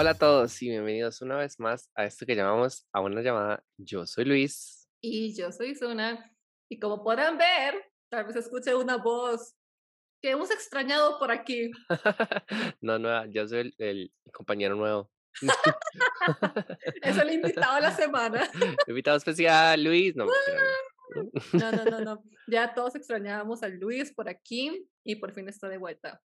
Hola a todos y bienvenidos una vez más a esto que llamamos a una llamada. Yo soy Luis. Y yo soy Zuna. Y como podrán ver, tal vez escuche una voz que hemos extrañado por aquí. no, no, yo soy el, el compañero nuevo. es el invitado de la semana. invitado especial, Luis. No, no, no, no, no. Ya todos extrañábamos a Luis por aquí y por fin está de vuelta.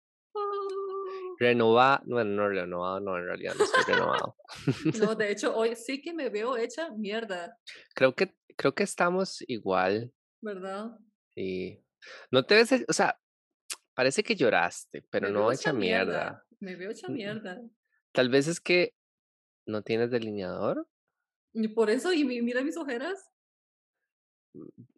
Renovado, bueno, no renovado, no, en realidad no estoy renovado. No, de hecho, hoy sí que me veo hecha mierda. Creo que, creo que estamos igual. ¿Verdad? Sí. No te ves, o sea, parece que lloraste, pero no hecha mierda. Me veo hecha mierda. Tal vez es que no tienes delineador. Y por eso, y mira mis ojeras.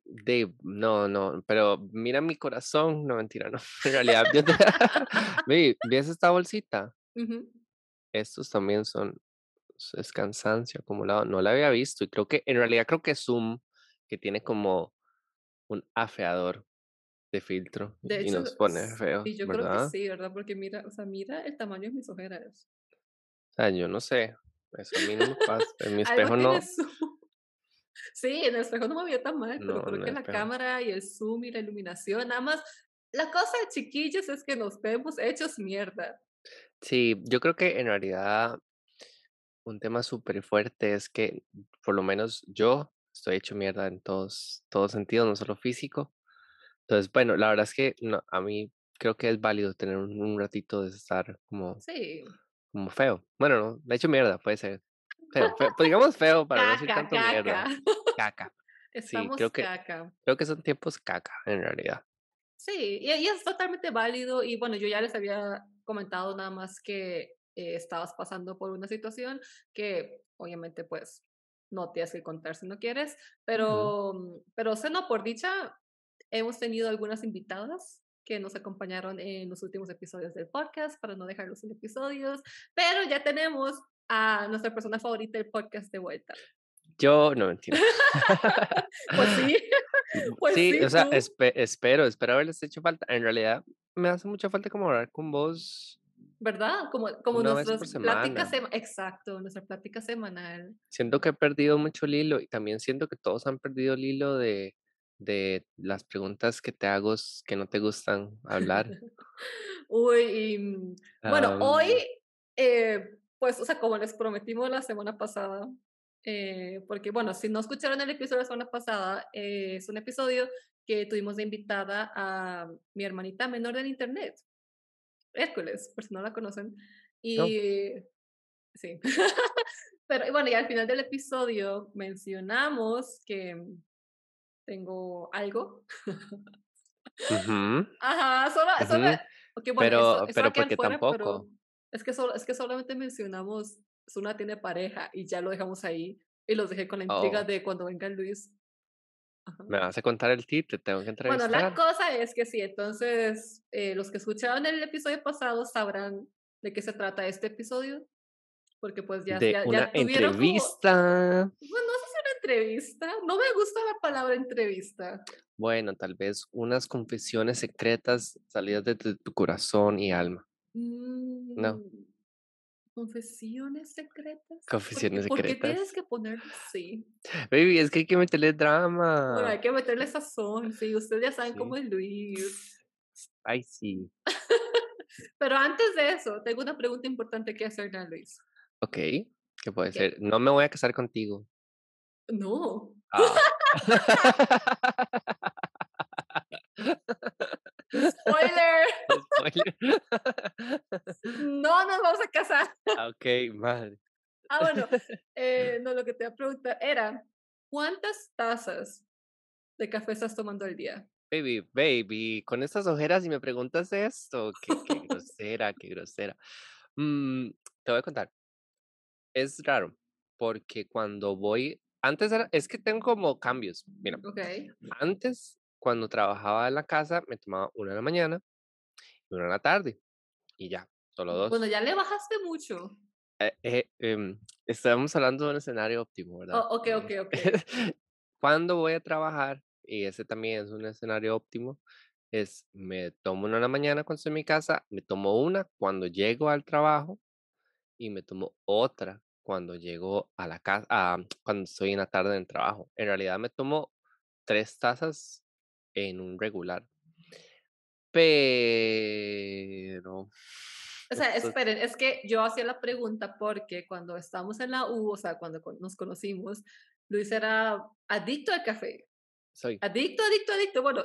Dave, no, no, pero mira mi corazón, no mentira, no. En realidad, yo te... ¿ves esta bolsita? Estos también son, es cansancio acumulado. No la había visto y creo que, en realidad creo que es Zoom, que tiene como un afeador de filtro y nos pone feo. Y yo creo que sí, ¿verdad? Porque mira, o sea, mira el tamaño de mis ojeras. O sea, yo no sé, eso a mí no me pasa, en mi espejo no. Sí, en el espejo no me veía tan mal, pero creo que la cámara y el zoom y la iluminación, nada más, la cosa de chiquillos es que nos vemos hechos mierda. Sí, yo creo que en realidad un tema súper fuerte es que por lo menos yo estoy hecho mierda en todos, todos sentidos, no solo físico. Entonces, bueno, la verdad es que no, a mí creo que es válido tener un, ratito de estar como, sí. como feo. Bueno, no, me he hecho mierda, puede ser. Feo, pues digamos feo para no decir tanto mierda. Caca. sí, creo que, caca. Creo que son tiempos caca, en realidad. Sí, y, y, es totalmente válido. Y bueno, yo ya les había comentado nada más que eh, estabas pasando por una situación que obviamente pues no tienes que contar si no quieres, pero, uh pero sé no, por dicha, hemos tenido algunas invitadas que nos acompañaron en los últimos episodios del podcast para no dejarlos sin episodios, pero ya tenemos a nuestra persona favorita del podcast de vuelta. Yo, no mentira. pues sí. Pues sí, o sea, espero, espero haberles hecho falta. En realidad, me hace mucha falta como hablar con vos. ¿Verdad? Como, como nuestras pláticas, exacto, nuestra plática semanal. Siento que he perdido mucho el hilo y también siento que todos han perdido el hilo de, de las preguntas que te hago que no te gustan hablar. Uy, bueno, hoy eh, pues, o sea, como les prometimos la semana pasada, eh, porque bueno, si no escucharon el episodio de la semana pasada, eh, es un episodio que tuvimos de invitada a mi hermanita menor del internet, Hércules, por si no la conocen. Y sí. Pero bueno, y al final del episodio mencionamos que tengo algo. Ajá, solo, solo okay, bueno, pero, pero porque tampoco. Es que, solo, es que solamente mencionamos, Zuna tiene pareja y ya lo dejamos ahí. Y los dejé con la intriga oh. de cuando venga Luis. Me vas a contar el tip, te tengo que entrevistar. Bueno, la cosa es que sí, entonces eh, los que escucharon el episodio pasado sabrán de qué se trata este episodio. Porque pues ya, de ya, una entrevista. Bueno, no sé si una entrevista. No me gusta la palabra entrevista. Bueno, tal vez unas confesiones secretas salidas de tu corazón y alma. No. Mm, confesiones secretas. Confesiones secretas. ¿Por qué tienes que ponerlo así? Baby, es que hay que meterle drama. Bueno, hay que meterle sazón, sí. Ustedes ya saben cómo es Luis. Ay, sí. Pero antes de eso, tengo una pregunta importante que hacerle a Luis. Ok, ¿qué puede ser? No me voy a casar contigo. No. Ah. Spoiler. No nos vamos a casar. Ah, ok, madre. Ah, bueno, eh, no, lo que te iba a preguntar era, ¿cuántas tazas de café estás tomando al día? Baby, baby, con estas ojeras y me preguntas esto, qué, grosera, qué grosera. Mm, te voy a contar. Es raro, porque cuando voy, antes era, es que tengo como cambios. Mira, okay. antes cuando trabajaba en la casa me tomaba una en la mañana una en la tarde. Y ya, solo dos. Bueno, ya le bajaste mucho. Eh, eh, em, estábamos hablando de un escenario óptimo, ¿verdad? Oh, ok, ok, ok. cuando voy a trabajar, y ese también es un escenario óptimo, es me tomo una en la mañana cuando estoy en mi casa, me tomo una cuando llego al trabajo y me tomo otra cuando llego a la casa, ah, cuando estoy en la tarde en el trabajo. En realidad me tomo tres tazas en un regular. Pero... O sea, esperen, es que yo hacía la pregunta porque cuando estábamos en la U, o sea, cuando nos conocimos, Luis era adicto al café. Soy. Adicto, adicto, adicto. Bueno,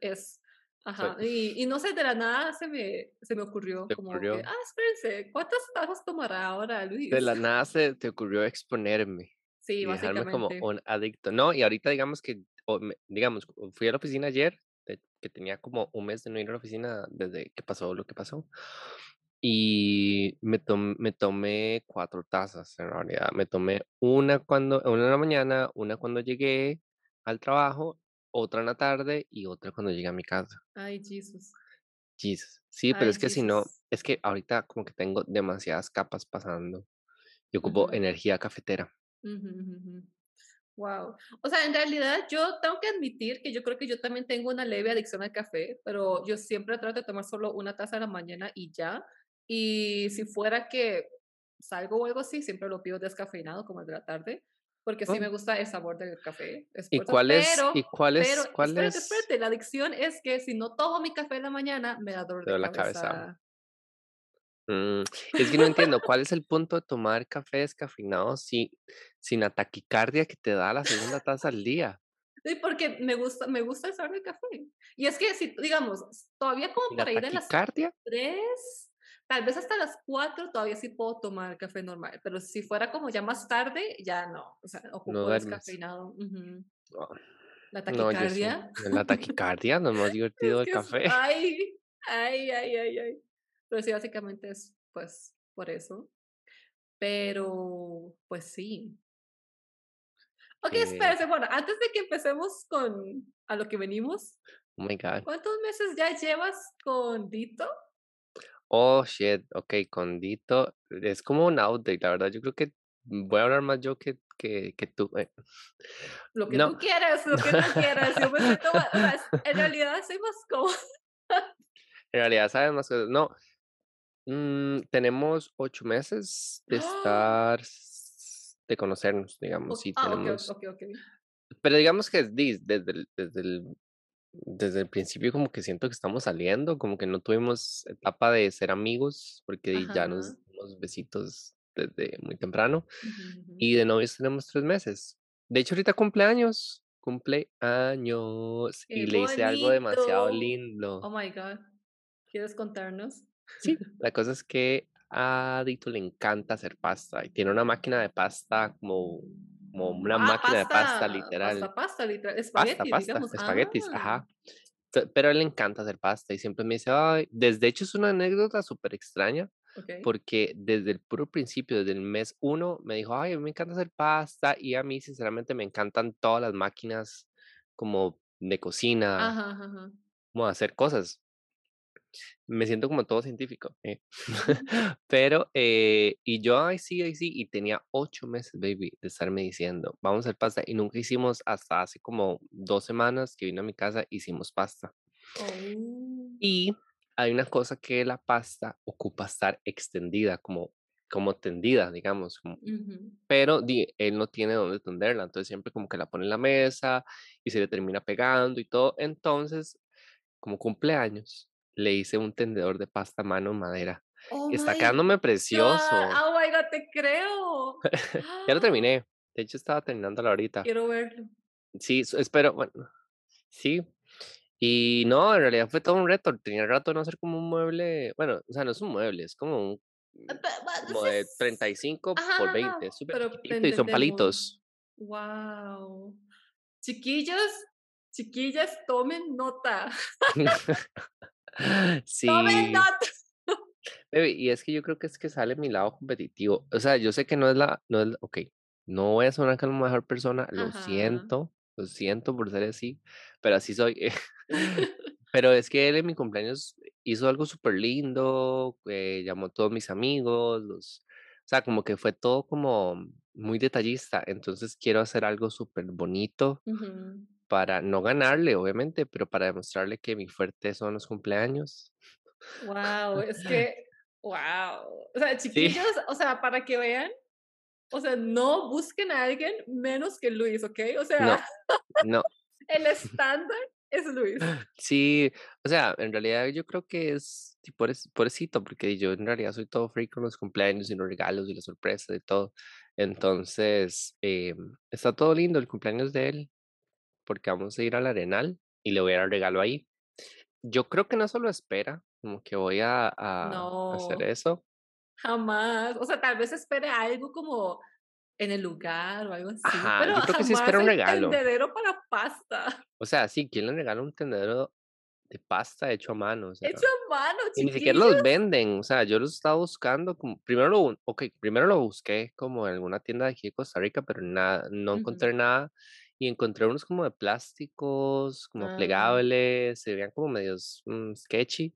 es. Ajá. Y, y, no sé, de la nada se me, se me ocurrió como que, ah, espérense, ¿cuántas tazas tomará ahora Luis? De la nada se te ocurrió exponerme. Sí, y dejarme como un adicto. No, y ahorita digamos que, digamos, fui a la oficina ayer, tenía como un mes de no ir a la oficina desde que pasó lo que pasó. Y me, me tomé cuatro tazas en realidad. Me tomé una cuando, una en la mañana, una cuando llegué al trabajo, otra en la tarde y otra cuando llegué a mi casa. Ay, Jesus. Jesus. Sí, pero es que si no, es que ahorita como que tengo demasiadas capas pasando. y ocupo energía cafetera. Wow. O sea, en realidad yo tengo que admitir que yo creo que yo también tengo una leve adicción al café, pero yo siempre trato de tomar solo una taza a la mañana y ya. Y si fuera que salgo o algo así, siempre lo pido descafeinado como el de la tarde, porque sí oh. me gusta el sabor del café. ¿Y cuál es? ¿Y cuál es? Pero, cuál espérate, espérate, la adicción es que si no tomo mi café en la mañana, me da dolor de la cabeza. Mm, es que no entiendo, ¿cuál es el punto de tomar café descafeinado si, sin la taquicardia que te da la segunda taza al día? Sí, porque me gusta, me gusta el sabor del café. Y es que si, digamos, todavía como para ir a las tres, Tal vez hasta las 4 todavía sí puedo tomar café normal, pero si fuera como ya más tarde, ya no. O sea, ocupo no descafeinado. La taquicardia. La taquicardia, no es más divertido el café. ay, ay, ay, ay, ay. Pero sí, básicamente es pues por eso. Pero, pues sí. Ok, eh, espérese, bueno, antes de que empecemos con a lo que venimos. Oh my God. ¿Cuántos meses ya llevas con Dito? Oh, shit, ok, con Dito. Es como un outtake, la verdad. Yo creo que voy a hablar más yo que, que, que tú. Eh. Lo que tú quieras, lo que tú quieras. Yo me siento, en realidad soy más cómoda. en realidad sabes más cosas. No, mm, tenemos ocho meses de ¡Ah! estar, de conocernos, digamos. Sí, ah, tenemos. Okay, okay, Pero digamos que es desde el, desde el desde el principio como que siento que estamos saliendo, como que no tuvimos etapa de ser amigos, porque ya nos dimos besitos desde muy temprano. Y de novios tenemos tres meses. De hecho, ahorita cumpleaños, cumpleaños. y le hice algo demasiado lindo. Oh my God. ¿Quieres contarnos? Sí, la cosa es que a Dito le encanta hacer pasta y tiene una máquina de pasta como como una ah, máquina de pasta literal. Pasta, pasta, literal. Espagueti, pasta, pasta, espaguetis, ajá. Ah. Pero a él le encanta hacer pasta y siempre me dice, ay, desde hecho es una anécdota súper extraña, porque desde el puro principio, desde el mes uno, me dijo, ay, me encanta hacer pasta y a mí sinceramente me encantan todas las máquinas como de cocina, ajá, ajá. como hacer cosas me siento como todo científico. ¿eh? Pero, eh, y yo, ay, sí, ay, sí, y tenía ocho meses, baby, de estarme diciendo, vamos a hacer pasta. Y nunca hicimos hasta hace como dos semanas que vino a mi casa, hicimos pasta. Oh. Y hay una cosa que la pasta ocupa estar extendida, como, como tendida, digamos. Pero di, él no tiene dónde tenderla, entonces siempre como que la pone en la mesa y se le termina pegando y todo. Entonces, como cumpleaños, le hice un tendedor de pasta a mano madera. Oh Está quedándome precioso. Oh my god, te creo. ya lo terminé. De hecho, estaba terminándolo ahorita. Quiero verlo. Sí, espero, bueno, sí. Y no, en realidad fue todo un reto. Tenía rato de no hacer como un mueble. Bueno, o sea, no es un mueble, es como un. Ah, como de 35 por 20. Súper y son palitos. Wow. Chiquillos, chiquillas, tomen nota. Sí. y es que yo creo que es que sale mi lado competitivo. O sea, yo sé que no es la, no es, ok, no voy a sonar como mejor persona, lo siento, lo siento por ser así, pero así soy. pero es que él en mi cumpleaños hizo algo súper lindo, eh, llamó a todos mis amigos, los, o sea, como que fue todo como muy detallista, entonces quiero hacer algo súper bonito para no ganarle, obviamente, pero para demostrarle que mi fuerte son los cumpleaños. Wow, es que, Wow. O sea, chiquillos, o sea, para que vean, o sea, no busquen a alguien menos que Luis, ¿ok? O sea, no, no. el estándar es Luis. Sí, o sea, en realidad yo creo que es pobrecito, porque yo en realidad soy todo free con los cumpleaños y los regalos y las sorpresas y todo. Entonces, eh, está todo lindo el cumpleaños de él, porque vamos a ir al Arenal y le voy a dar regalo ahí. Yo creo que no solo espera, como que voy a, hacer eso. Jamás. O sea, tal vez espere algo como en el lugar o algo así. pero yo creo que sí espera un regalo. Un tendedero para pasta. O sea, sí, ¿quién le regala un tendedero de pasta hecho a mano. hecho a mano, Y ni siquiera los venden, o sea, yo los estaba buscando, como, primero lo, okay, primero lo busqué como en alguna tienda de aquí de Costa Rica, pero nada, no encontré nada, y encontré unos como de plásticos, como ah. plegables, se veían como medios mm, sketchy,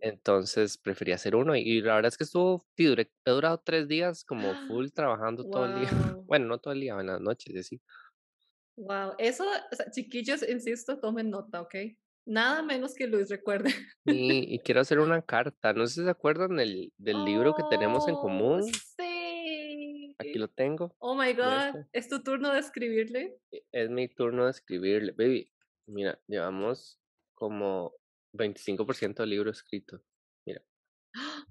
entonces preferí hacer uno, y, la verdad es que estuvo, he durado tres días como full trabajando todo el día, bueno, no todo el día, en las noches, así. Wow, eso, o sea, chiquillos, insisto, tomen nota, ¿ok? Nada menos que Luis recuerde. Y, y quiero hacer una carta. No sé si se acuerdan del, del libro que tenemos en oh, común. Sí. Aquí lo tengo. Oh my God. ¿Es tu turno de escribirle? E, es mi turno de escribirle. Baby, mira, llevamos como 25% del libro escrito. Mira.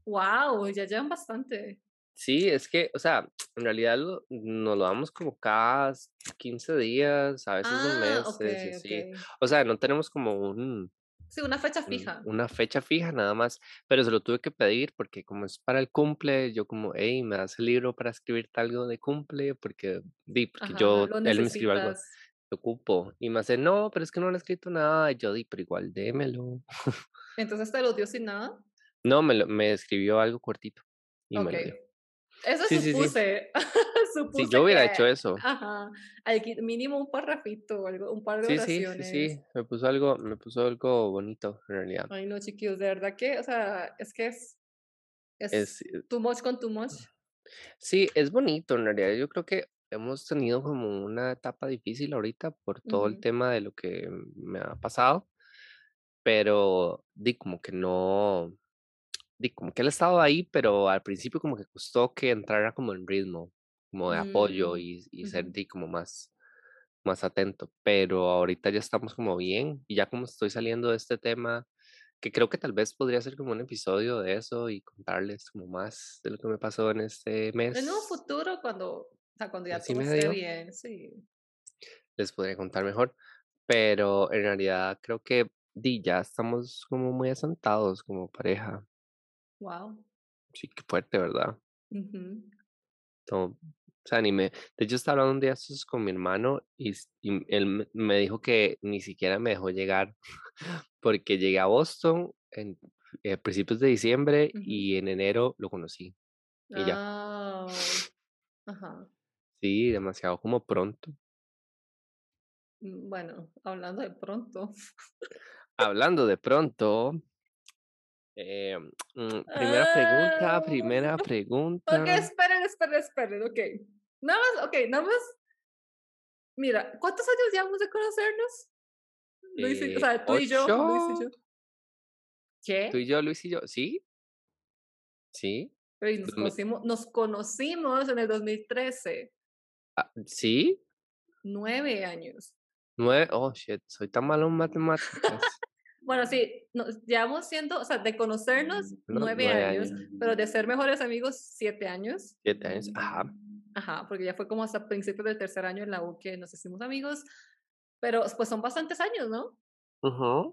¡Wow! Ya llevan bastante. Sí, es que, o sea, en realidad lo, nos lo damos como cada 15 días, a veces un ah, mes, sí. O sea, no tenemos como un... Sí, una fecha fija. Una fecha fija nada más, pero se lo tuve que pedir porque como es para el cumple, yo como, hey, me das el libro para escribirte algo de cumple, porque, di, porque yo, él me escribió algo, lo ocupo. Y me hace, no, pero es que no le he escrito nada, y yo di, pero igual démelo. Entonces te lo dio sin nada. No, me, me escribió algo cortito y me lo dio. Eso supuse. Si yo hubiera hecho eso. Ajá. Mínimo un parrafito algo, un par de sí, oraciones. Sí, sí, me puso algo, me puso algo bonito en realidad. Ay, no, chiquillos, de verdad que, o sea, es que es, es, eh too much con too much. Sí, es bonito en realidad. Yo creo que hemos tenido como una etapa difícil ahorita por todo el tema de lo que me ha pasado, pero di como que no, como que él estaba ahí, pero al principio como que costó que entrara como en ritmo, como de apoyo mm, y, y ser como más, más atento. Pero ahorita ya estamos como bien y ya como estoy saliendo de este tema, que creo que tal vez podría ser como un episodio de eso y contarles como más de lo que me pasó en este mes. En un futuro cuando, o sea, cuando ya todo esté bien, sí. Les podría contar mejor, pero en realidad creo que di, ya estamos como muy asentados como pareja. Wow. Sí, qué fuerte, ¿verdad? o sea, ni me... De hecho, estaba hablando un día con mi hermano y, él me dijo que ni siquiera me dejó llegar porque llegué a Boston en eh, principios de diciembre y en enero lo conocí. Y ya. Ah, ajá. Sí, demasiado como pronto. Mm, bueno, hablando de pronto. hablando de pronto, eh, mm, primera pregunta, primera pregunta. Ok, esperen, esperen, esperen, ok. Nada más, ok, nada más. Mira, ¿cuántos años llevamos de conocernos? Luis y, o sea, tú y yo, Luis y yo. ¿Qué? Tú y yo, Luis y yo, ¿sí? ¿Sí? Pero nos, conocimos, nos conocimos en el 2013. Ah, ¿Sí? Nueve años. Nueve, oh shit, soy tan malo en matemáticas. Bueno, sí, nos llevamos siendo, o sea, de conocernos nueve, años, pero de ser mejores amigos siete años. Siete años, ajá. Ajá, porque ya fue como hasta principios del tercer año en la U que nos hicimos amigos, pero pues son bastantes años, ¿no? Ajá.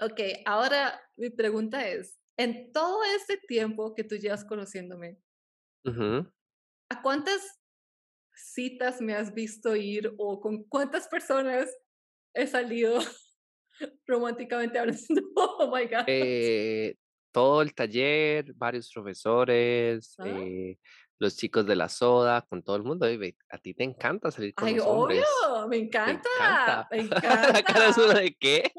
Ok, ahora mi pregunta es, en todo este tiempo que tú llevas conociéndome, ¿a cuántas citas me has visto ir o con cuántas personas he salido románticamente hablando. Oh my God. Eh, todo el taller, varios profesores, ah. eh, los chicos de la soda, con todo el mundo. a ti te encanta salir con Ay, los hombres. obvio, me encanta. Me encanta. ¿La cara es de qué?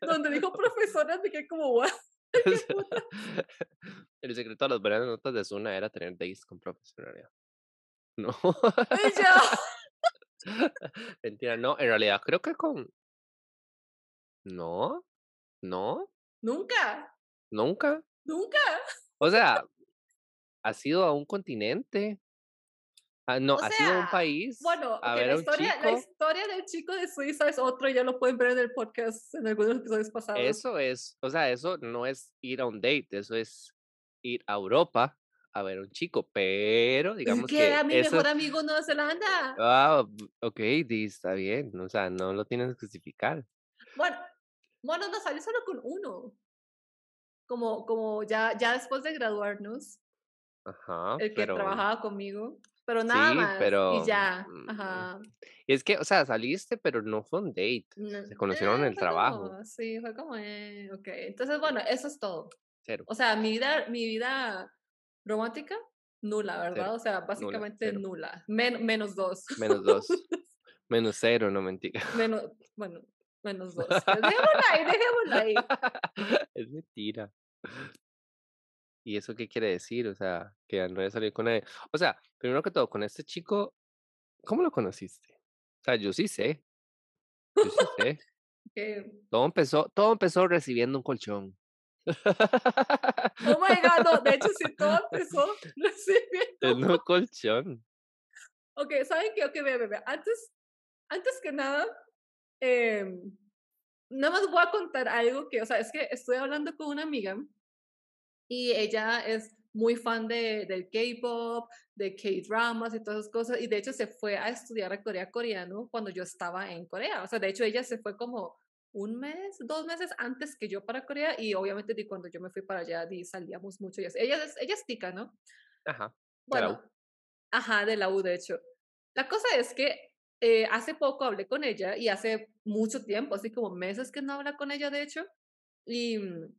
Donde dijo profesoras, me quedé como. El secreto de las buenas notas de Zuna era tener dates con profesores. No. Mentira, no, en realidad creo que con, no, no, Nunca, nunca. nunca. O sea, ha sido a un continente. Ah, no, ha sido un país. Bueno, a ver la, historia, la historia del chico de Suiza es otro, ya lo pueden ver en el podcast en algunos episodios pasados. Eso es, o sea, eso no es ir a un date, eso es ir a Europa a ver un chico, pero digamos que... que mi mejor amigo Nueva Zelanda. Ah, ok, está bien, o sea, no lo tienes que justificar. Bueno, bueno, no salí solo con uno. Como, como ya, ya después de graduarnos. Ajá. El que trabajaba conmigo. Pero nada más. Pero, y ya. Mm, Ajá. Y es que, o sea, saliste, pero no fue un date. Se conocieron en el trabajo. sí, fue como, eh, ok. Entonces, bueno, eso es todo. Cero. O sea, mi vida, mi vida romántica, nula, ¿verdad? O sea, básicamente nula. menos dos. Menos dos. menos cero, no mentira. Menos, bueno, menos dos. dejémosla ahí, dejémosla ahí. Es mentira. ¿Y eso qué quiere decir? O sea, que Andrea salió con él. O sea, primero que todo, con este chico, ¿cómo lo conociste? O sea, yo sí sé. Yo sí sé. Todo empezó, todo empezó recibiendo un colchón. Oh my god, no, de hecho sí todo empezó recibiendo un colchón. Ok, ¿saben qué? Ok, ve, ve, Antes, antes que nada, eh, nada más voy a contar algo que, o sea, es que estoy hablando con una amiga y ella es muy fan de, del K-pop, de K-dramas y todas esas cosas, y de hecho se fue a estudiar a Corea coreano cuando yo estaba en Corea, o sea, de hecho ella se fue como un mes, dos meses antes que yo para Corea, y obviamente de cuando yo me fui para allá, di, salíamos mucho, ella es, ella es tica, ¿no? Ajá. Bueno, ajá, de la U, de hecho. La cosa es que eh, hace poco hablé con ella y hace mucho tiempo, así como meses que no habla con ella, de hecho, y mm,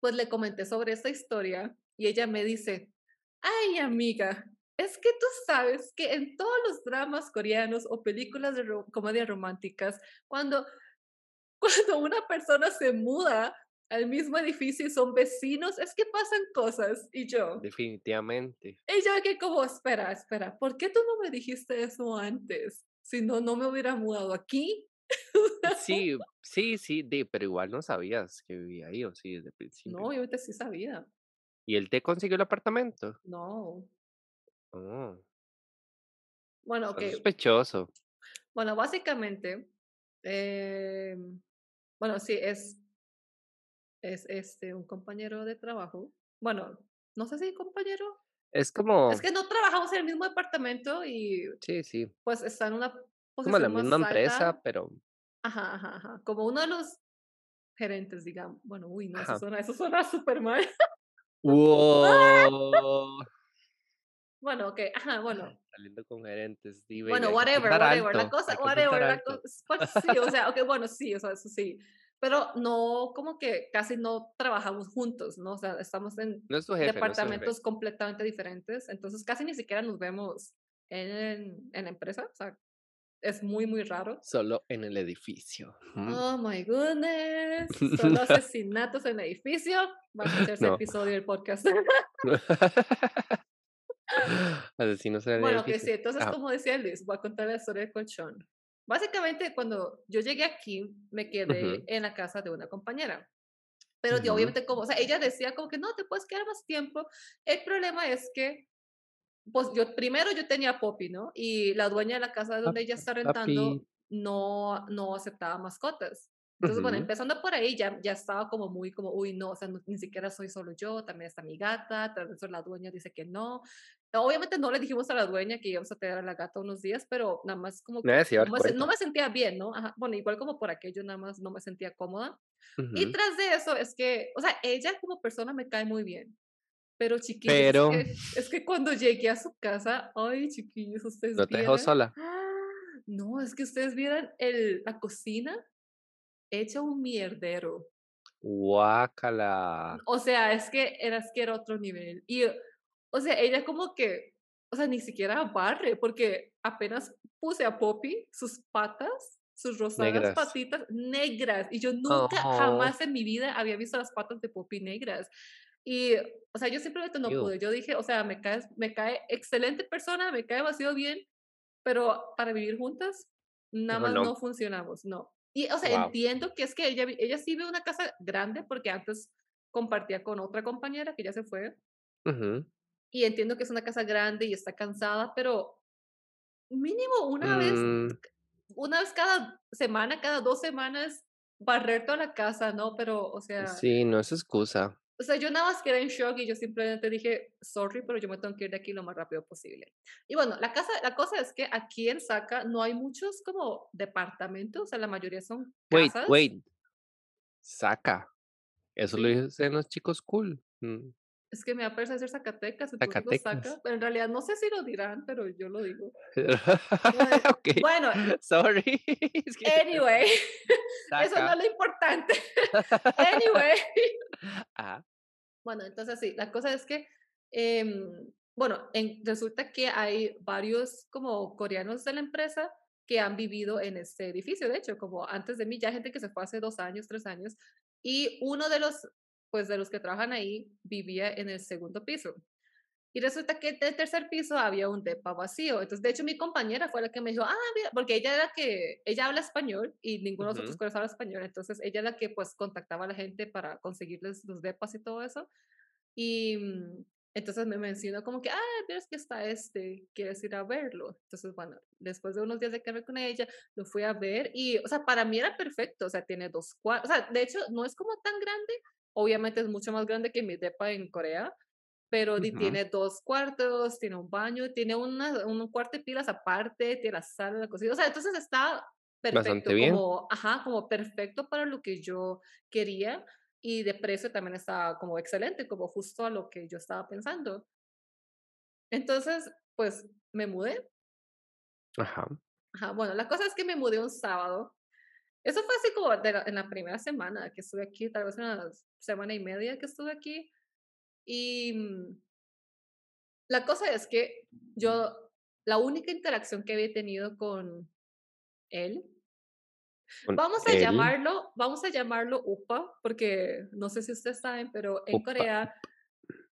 pues le comenté sobre esta historia y ella me dice, ay amiga, es que tú sabes que en todos los dramas coreanos o películas de comedia románticas, cuando, cuando una persona se muda al mismo edificio y son vecinos, es que pasan cosas. Y yo. Definitivamente. Y yo que como, espera, espera, ¿por qué tú no me dijiste eso antes? Si no, no me hubiera mudado aquí. Sí, sí, sí, de, pero igual no sabías que vivía ahí, o sí, desde el principio. No, obviamente sí sabía. ¿Y él te consiguió el apartamento? No. Oh. Bueno, ok. Sospechoso. Bueno, básicamente, eh, bueno, sí, es, es este, un compañero de trabajo. Bueno, no sé si compañero. Es como. Es que no trabajamos en el mismo departamento y. Sí, sí. Pues está en una como la misma empresa, pero... Ajá, ajá, ajá. Como uno de los gerentes, digamos. Bueno, uy, no, eso suena, eso suena súper mal. ¡Wow! bueno, ok, ajá, bueno. Saliendo con gerentes, Bueno, whatever, whatever. La cosa, whatever. La cosa, pues, sí, o sea, ok, bueno, sí, o sea, eso sí. Pero no, como que casi no trabajamos juntos, ¿no? O sea, estamos en departamentos completamente diferentes, entonces casi ni siquiera nos vemos en, en la empresa, o sea, es muy, muy raro. Solo en el edificio. Oh my goodness. Solo asesinatos en el edificio. Vamos a hacer ese episodio del podcast. Asesinos en el bueno, edificio. Bueno, que sí, entonces, como decía Liz, voy a contar la historia del colchón. Básicamente, cuando yo llegué aquí, me quedé en la casa de una compañera. Pero yo, obviamente, como, o sea, ella decía como que no, te puedes quedar más tiempo. El problema es que pues yo primero yo tenía Poppy, ¿no? Y la dueña de la casa donde ella está rentando no, no aceptaba mascotas. Entonces, bueno, empezando por ahí, ya, ya estaba como muy como, uy, no, o sea, ni siquiera soy solo yo, también está mi gata, vez la dueña dice que no. Obviamente no le dijimos a la dueña que íbamos a tener a la gata unos días, pero nada más como que no, me, sentía bien, ¿no? Bueno, igual como por aquello nada más no me sentía cómoda. Y tras de eso es que, o sea, ella como persona me cae muy bien. Pero chiquillos, Pero... Es, que, cuando llegué a su casa, ay chiquillos, ustedes ¿No te dejó sola? No, es que ustedes vieran el, la cocina hecha un mierdero. Guácala. O sea, es que era, que era otro nivel. Y, o sea, ella como que, o sea, ni siquiera barre, porque apenas puse a Poppy sus patas, sus rosadas patitas negras. Y yo nunca, jamás en mi vida había visto las patas de Poppy negras. Y, o sea, yo simplemente no pude. Yo dije, o sea, me cae, me cae excelente persona, me cae demasiado bien, pero para vivir juntas, nada más no. funcionamos, no. Y, o sea, entiendo que es que ella, ella sí ve una casa grande porque antes compartía con otra compañera que ya se fue. Y entiendo que es una casa grande y está cansada, pero mínimo una vez, mm. una vez cada semana, cada dos semanas, barrer toda la casa, ¿no? Pero, o sea... Sí, no es excusa. O sea, yo nada más quedé en shock y yo simplemente dije, sorry, pero yo me tengo que ir de aquí lo más rápido posible. Y bueno, la, casa, la cosa es que aquí en Saca no hay muchos como departamentos, o sea, la mayoría son casas. Wait, wait. Saca. Eso lo dicen los chicos cool. Mm. Es que me va a parecer Zacatecas, Zacatecas. Saca, pero en realidad no sé si lo dirán, pero yo lo digo. okay. Bueno, sorry. anyway, eso no es lo importante. anyway. Bueno, entonces sí, la cosa es que, em, bueno, en, resulta que hay varios como coreanos de la empresa que han vivido en este edificio, de hecho, como antes de mí, ya gente que se fue hace dos años, tres años, y uno de los, pues de los que trabajan ahí vivía en el segundo piso. Y resulta que en el tercer piso había un depa vacío. Entonces, de hecho, mi compañera fue la que me dijo, ah, mira, porque ella era que, ella habla español y ninguno de los otros coreanos habla español. Entonces, ella era la que, pues, contactaba a la gente para conseguirles los depas y todo eso. Y mm, entonces me mencionó como que, ah, ves que está este, quieres ir a verlo. Entonces, bueno, después de unos días de quedarme con ella, lo fui a ver y, o sea, para mí era perfecto. O sea, tiene dos cuartos. O sea, de hecho, no es como tan grande. Obviamente es mucho más grande que mi depa en Corea, pero tiene dos cuartos, tiene un baño, tiene una, un cuarto de pilas aparte, tiene la sala, la cocina, o sea, entonces está perfecto, como, ajá, como perfecto para lo que yo quería y de precio también está como excelente, como justo a lo que yo estaba pensando. Entonces, pues me mudé. Ajá. Ajá, bueno, la cosa es que me mudé un sábado. Eso fue así como en la primera semana que estuve aquí, tal vez una semana y media que estuve aquí. Y mm, la cosa es que yo, la única interacción que había tenido con él, vamos a llamarlo, vamos a llamarlo UPA, porque no sé si ustedes saben, pero en Corea,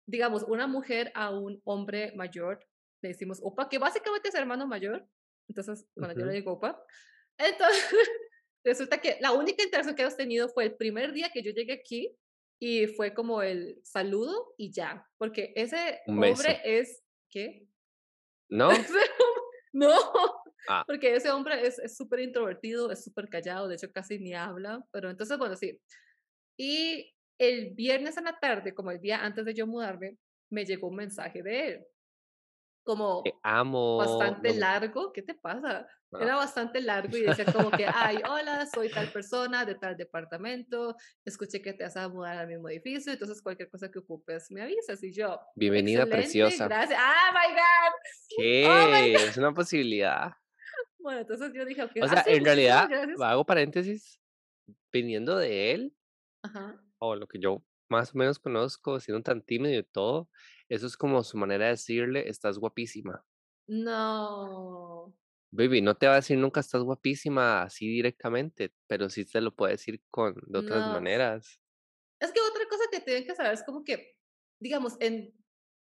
digamos, una mujer a un hombre mayor, le decimos UPA, que básicamente es hermano mayor. Entonces, cuando yo le digo UPA, entonces resulta que la única interacción que hemos tenido fue el primer día que yo llegué aquí y fue como el saludo y ya, porque ese hombre es, ¿qué? No. no, ah. porque ese hombre es súper introvertido, es súper callado, de hecho casi ni habla, pero entonces, bueno, sí. Y el viernes en la tarde, como el día antes de yo mudarme, me llegó un mensaje de él como amo. bastante largo. ¿Qué te pasa? Era bastante largo y decía como que, ay, hola, soy tal persona de tal departamento, escuché que te vas a mudar al mismo edificio, entonces cualquier cosa que ocupes me avisas y yo. Bienvenida preciosa. Gracias. Ah, my God. ¿Qué? Oh es una posibilidad. Bueno, entonces yo dije. O sea, en realidad, hago paréntesis, viniendo de él, o lo que yo más o menos conozco, siendo tan tímido y todo, eso es como su manera de decirle, estás guapísima. No. Baby, no te va a decir nunca estás guapísima así directamente, pero sí te lo puede decir con de otras maneras. Es que otra cosa que tienen que saber es como que, digamos, en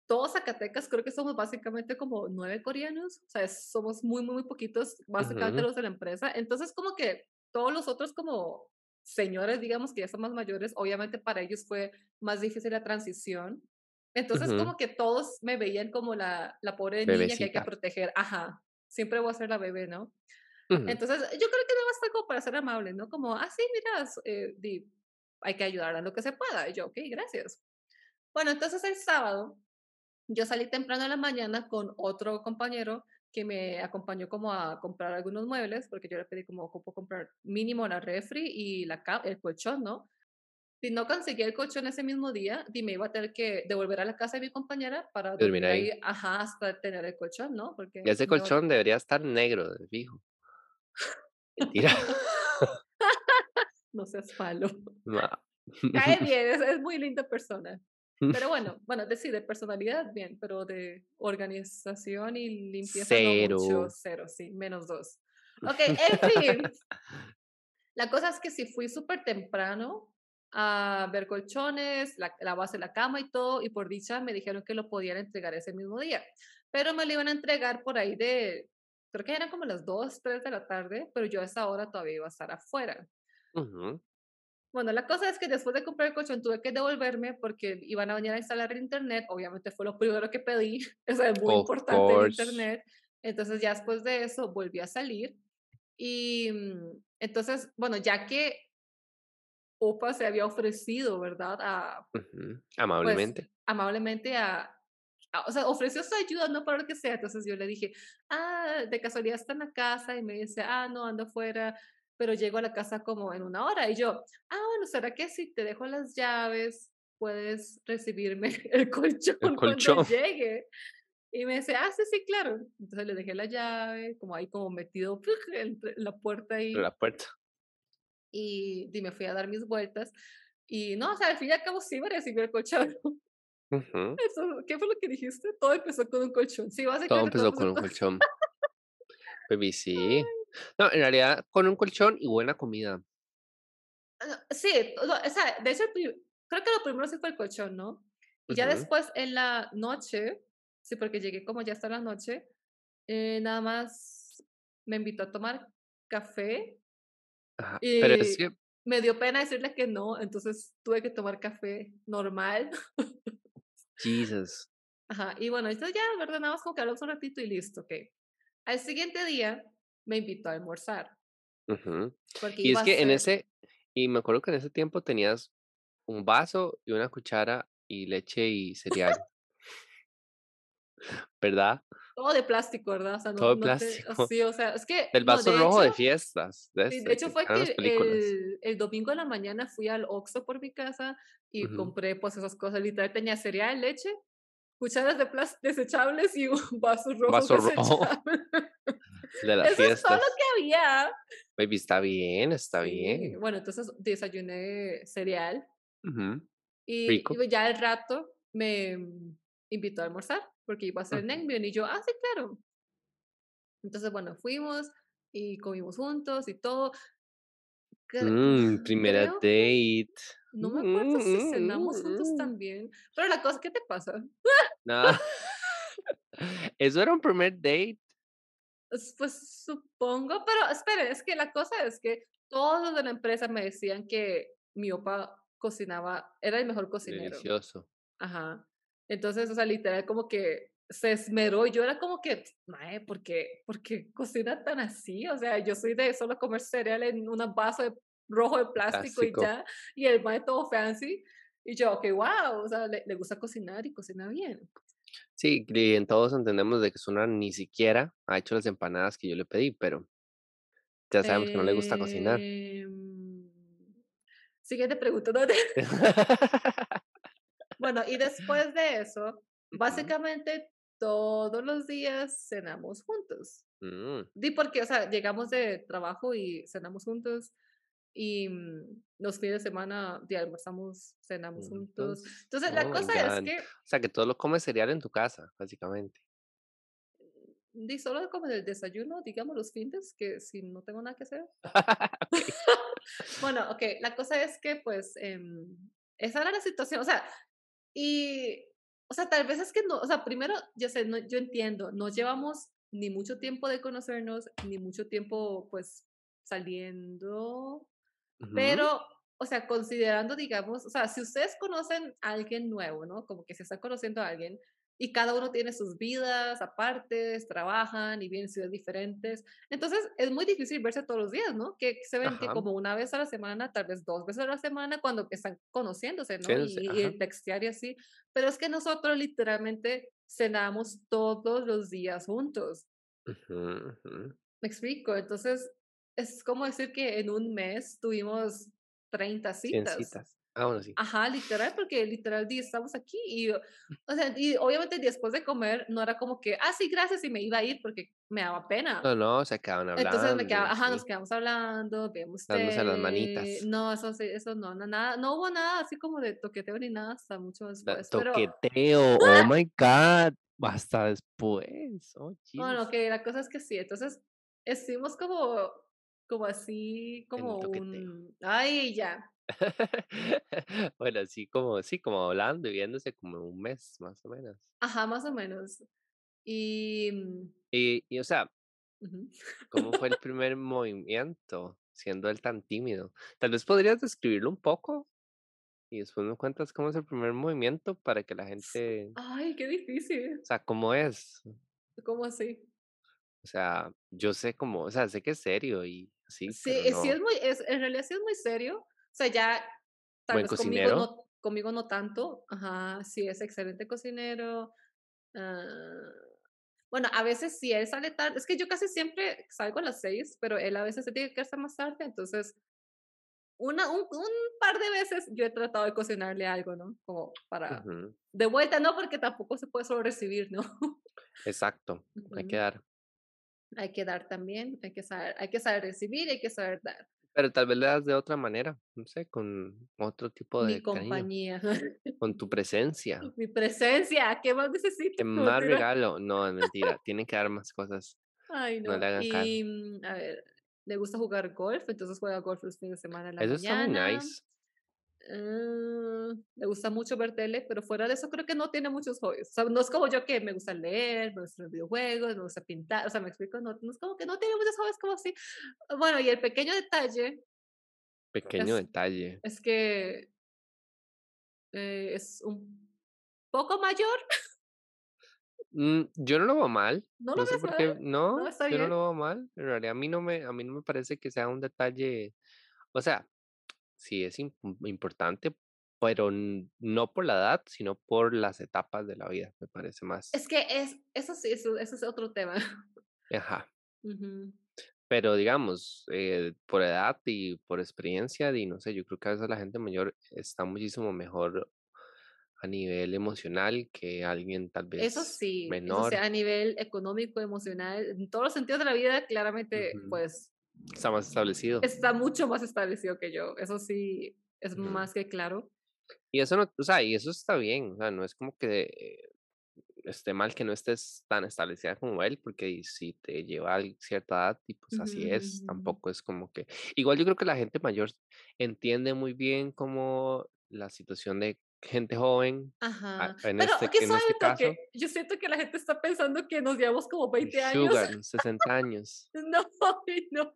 todos Zacatecas creo que somos básicamente como nueve coreanos, o sea, somos muy, muy, muy poquitos, básicamente los de la empresa. Entonces, como que todos los otros como señores, digamos, que ya son más mayores, obviamente para ellos fue más difícil la transición. Entonces, como que todos me veían como la, la pobre niña que hay que proteger. Ajá, siempre voy a ser la bebé, ¿no? Entonces, yo creo que no basta como para ser amable, ¿no? Como, ah, sí, mira, eh, hay que ayudar a lo que se pueda. Y yo, ok, gracias. Bueno, entonces el sábado, yo salí temprano en la mañana con otro compañero que me acompañó como a comprar algunos muebles, porque yo le pedí como ocupo comprar mínimo la refri y la el colchón, ¿no? Si no conseguí el colchón ese mismo día, dime, iba a tener que devolver a la casa de mi compañera para dormir ahí. ajá, hasta tener el colchón, ¿no? Porque y ese colchón debería estar negro, fijo. Mentira. no seas malo. Cae bien, es, es muy linda persona. Pero bueno, bueno, de, sí, de personalidad bien, pero de organización y limpieza cero. no mucho, cero, sí, menos dos. Ok, en fin. La cosa es que si fui súper temprano a ver colchones, la, la, base de la cama y todo, y por dicha me dijeron que lo podían entregar ese mismo día. Pero me lo iban a entregar por ahí de, creo que eran como las 2, 3 de la tarde, pero yo a esa hora todavía iba a estar afuera. Bueno, la cosa es que después de comprar el colchón tuve que devolverme porque iban a venir a instalar el internet. Obviamente fue lo primero que pedí. Eso es muy importante el internet. Entonces ya después de eso volví a salir. Y mm, entonces, bueno, ya que Opa se había ofrecido, ¿verdad? A, pues, Amablemente. amablemente a, o sea, ofreció su ayuda, no para lo que sea. Entonces yo le dije, ah, de casualidad está en la casa y me dice, ah, no, ando afuera, pero llego a la casa como en una hora. Y yo, ah, bueno, ¿será que si te dejo las llaves puedes recibirme el colchón, el colchón. cuando llegue? Y me dice, ah, sí, sí, claro. Entonces le dejé la llave, como ahí como metido en la puerta ahí. La puerta y, me fui a dar mis vueltas. Y no, o sea, al fin y al cabo sí me recibió el colchón. Eso, ¿Qué fue lo que dijiste? Todo empezó con un colchón. Sí, básicamente. Todo empezó con un colchón. Baby, sí. No, en realidad con un colchón y buena comida. Sí, o sea, de hecho, creo que lo primero sí fue el colchón, ¿no? Y ya después en la noche, sí, porque llegué como ya hasta la noche, eh, nada más me invitó a tomar café pero es que... me dio pena decirle que no, entonces tuve que tomar café normal. Jesus. Ajá, y bueno, entonces ya, ¿verdad? Nada más como que hablamos un ratito y listo, ok. Al siguiente día me invitó a almorzar. y es que en ese, y me acuerdo que en ese tiempo tenías un vaso y una cuchara y leche y cereal. ¿Verdad? todo de plástico, ¿verdad? O sea, no, todo de plástico. sí, o sea, es que... El vaso rojo de fiestas. De, de hecho fue que el, el, domingo en la mañana fui al Oxxo por mi casa y compré pues esas cosas. Literal tenía cereal, leche, cucharas de plástico desechables y un vaso rojo Vaso rojo. De las Eso es todo lo que había. Baby, está bien, está bien. Bueno, entonces desayuné cereal. y, y ya al rato me invitó a almorzar porque iba a ser Nengbyon y yo, ah, sí, claro. Entonces, bueno, fuimos y comimos juntos y todo. Mm, primera date. No me acuerdo si cenamos juntos mm. también. Pero la cosa, ¿qué te pasa? No. ¿Eso era un primer date? Pues supongo, pero espere, es que la cosa es que todos de la empresa me decían que mi opa cocinaba, era el mejor cocinero. Delicioso. Ajá. Entonces, o sea, literal como que se esmeró y yo era como que, mae, ¿por qué, ¿por qué cocina tan así? O sea, yo soy de solo comer cereal en un vaso de rojo de plástico, y ya, y el mae todo fancy. Y yo, ok, wow, o sea, le, le, gusta cocinar y cocina bien. Sí, y en todos entendemos de que Suna ni siquiera ha hecho las empanadas que yo le pedí, pero ya sabemos que no le gusta cocinar. Eh, siguiente pregunta, ¿dónde? Bueno, y después de eso, básicamente todos los días cenamos juntos. Mm. Di porque, o sea, llegamos de trabajo y cenamos juntos y mm, los fines de semana ya almorzamos, cenamos juntos. Entonces, la oh cosa es que... O sea, que todo lo comes cereal en tu casa, básicamente. Di solo como el desayuno, digamos, los fines, que si no tengo nada que hacer. bueno, ok, la cosa es que, pues, eh, esa era la situación. O sea, y, o sea, tal vez es que no, o sea, primero, yo sé, no, yo entiendo, no llevamos ni mucho tiempo de conocernos, ni mucho tiempo, pues, saliendo, pero, o sea, considerando, digamos, o sea, si ustedes conocen a alguien nuevo, ¿no? Como que se está conociendo a alguien, y cada uno tiene sus vidas apartes, trabajan y vienen ciudades diferentes. Entonces es muy difícil verse todos los días, ¿no? Que, se ven que como una vez a la semana, tal vez dos veces a la semana cuando están conociéndose, ¿no? y, y, textear y así. Pero es que nosotros literalmente cenamos todos los días juntos. Me explico. Entonces es como decir que en un mes tuvimos 30 citas. citas. Ah, sí. Ajá, literal, porque literal estamos aquí y, o sea, y obviamente después de comer no era como que, ah, sí, gracias, y me iba a ir porque me daba pena. No, no, se quedaban hablando. Entonces me quedaba, ajá, nos quedamos hablando, vemos Dándose las manitas. No, eso sí, eso no, no, nada, no hubo nada así como de toqueteo ni nada hasta mucho después. Toqueteo, oh my God, hasta después. Oh, bueno, que la cosa es que sí, entonces estuvimos como, como así, como un, ay, ya, bueno, así como, sí, como hablando y viéndose como un mes, más o menos. Ajá, más o menos. Y, mm y, y o sea, ¿cómo fue el primer movimiento? Siendo él tan tímido. Tal vez podrías describirlo un poco y después me cuentas cómo es el primer movimiento para que la gente... Ay, qué difícil. O sea, ¿cómo es? ¿Cómo así? O sea, yo sé cómo, o sea, sé que es serio y así. Sí, sí es muy, es, en realidad sí es muy serio. O sea, ya tal vez conmigo no, conmigo no tanto. Ajá, sí es excelente cocinero. Uh, bueno, a veces si él sale tarde, es que yo casi siempre salgo a las seis, pero él a veces se tiene que quedarse más tarde, entonces una, un, un, par de veces yo he tratado de cocinarle algo, ¿no? Como para... De vuelta, no, porque tampoco se puede solo recibir, ¿no? Exacto, hay que dar. Hay que dar también, hay que saber, hay que saber recibir, hay que saber dar. Pero tal vez le das de otra manera, no sé, con otro tipo de. Mi compañía. Con tu presencia. Mi presencia, ¿qué más necesito? ¿Qué más regalo? No, es mentira, tienen que dar más cosas. Ay, no. no le hagan y, mm, a ver, le gusta jugar golf, entonces juega golf los fines de semana en la Eso mañana. está muy nice. Uh, le gusta mucho ver tele, pero fuera de eso creo que no tiene muchos hobbies. O sea, no es como yo que me gusta leer, me gustan los videojuegos, me gusta pintar, o sea, me explico, no, no es como que no tiene muchos hobbies como así. Bueno, y el pequeño detalle. Pequeño detalle. Es que eh, es un poco mayor. Mm, yo no lo veo mal. No lo sé por qué. No, yo no lo veo mal. En realidad a mí no me, a mí no me parece que sea un detalle. O sea, sí es importante, pero no por la edad, sino por las etapas de la vida, me parece más. Es que es, eso sí, eso, es otro tema. Ajá. Pero digamos, eh, por edad y por experiencia, y no sé, yo creo que a veces la gente mayor está muchísimo mejor a nivel emocional que alguien tal vez eso sí, menor. sea, a nivel económico, emocional, en todos los sentidos de la vida, claramente, pues Está más establecido. Está mucho más establecido que yo. Eso sí es más que claro. Y eso no, o sea, y eso está bien. O sea, no es como que esté mal que no estés tan establecida como él, porque si te lleva a cierta edad, y pues así es, tampoco es como que. Igual yo creo que la gente mayor entiende muy bien como la situación de gente joven. Ajá. En Pero, este, ¿qué en este caso. Yo siento que la gente está pensando que nos llevamos como 20 años. Sugar, 60 años. no, no.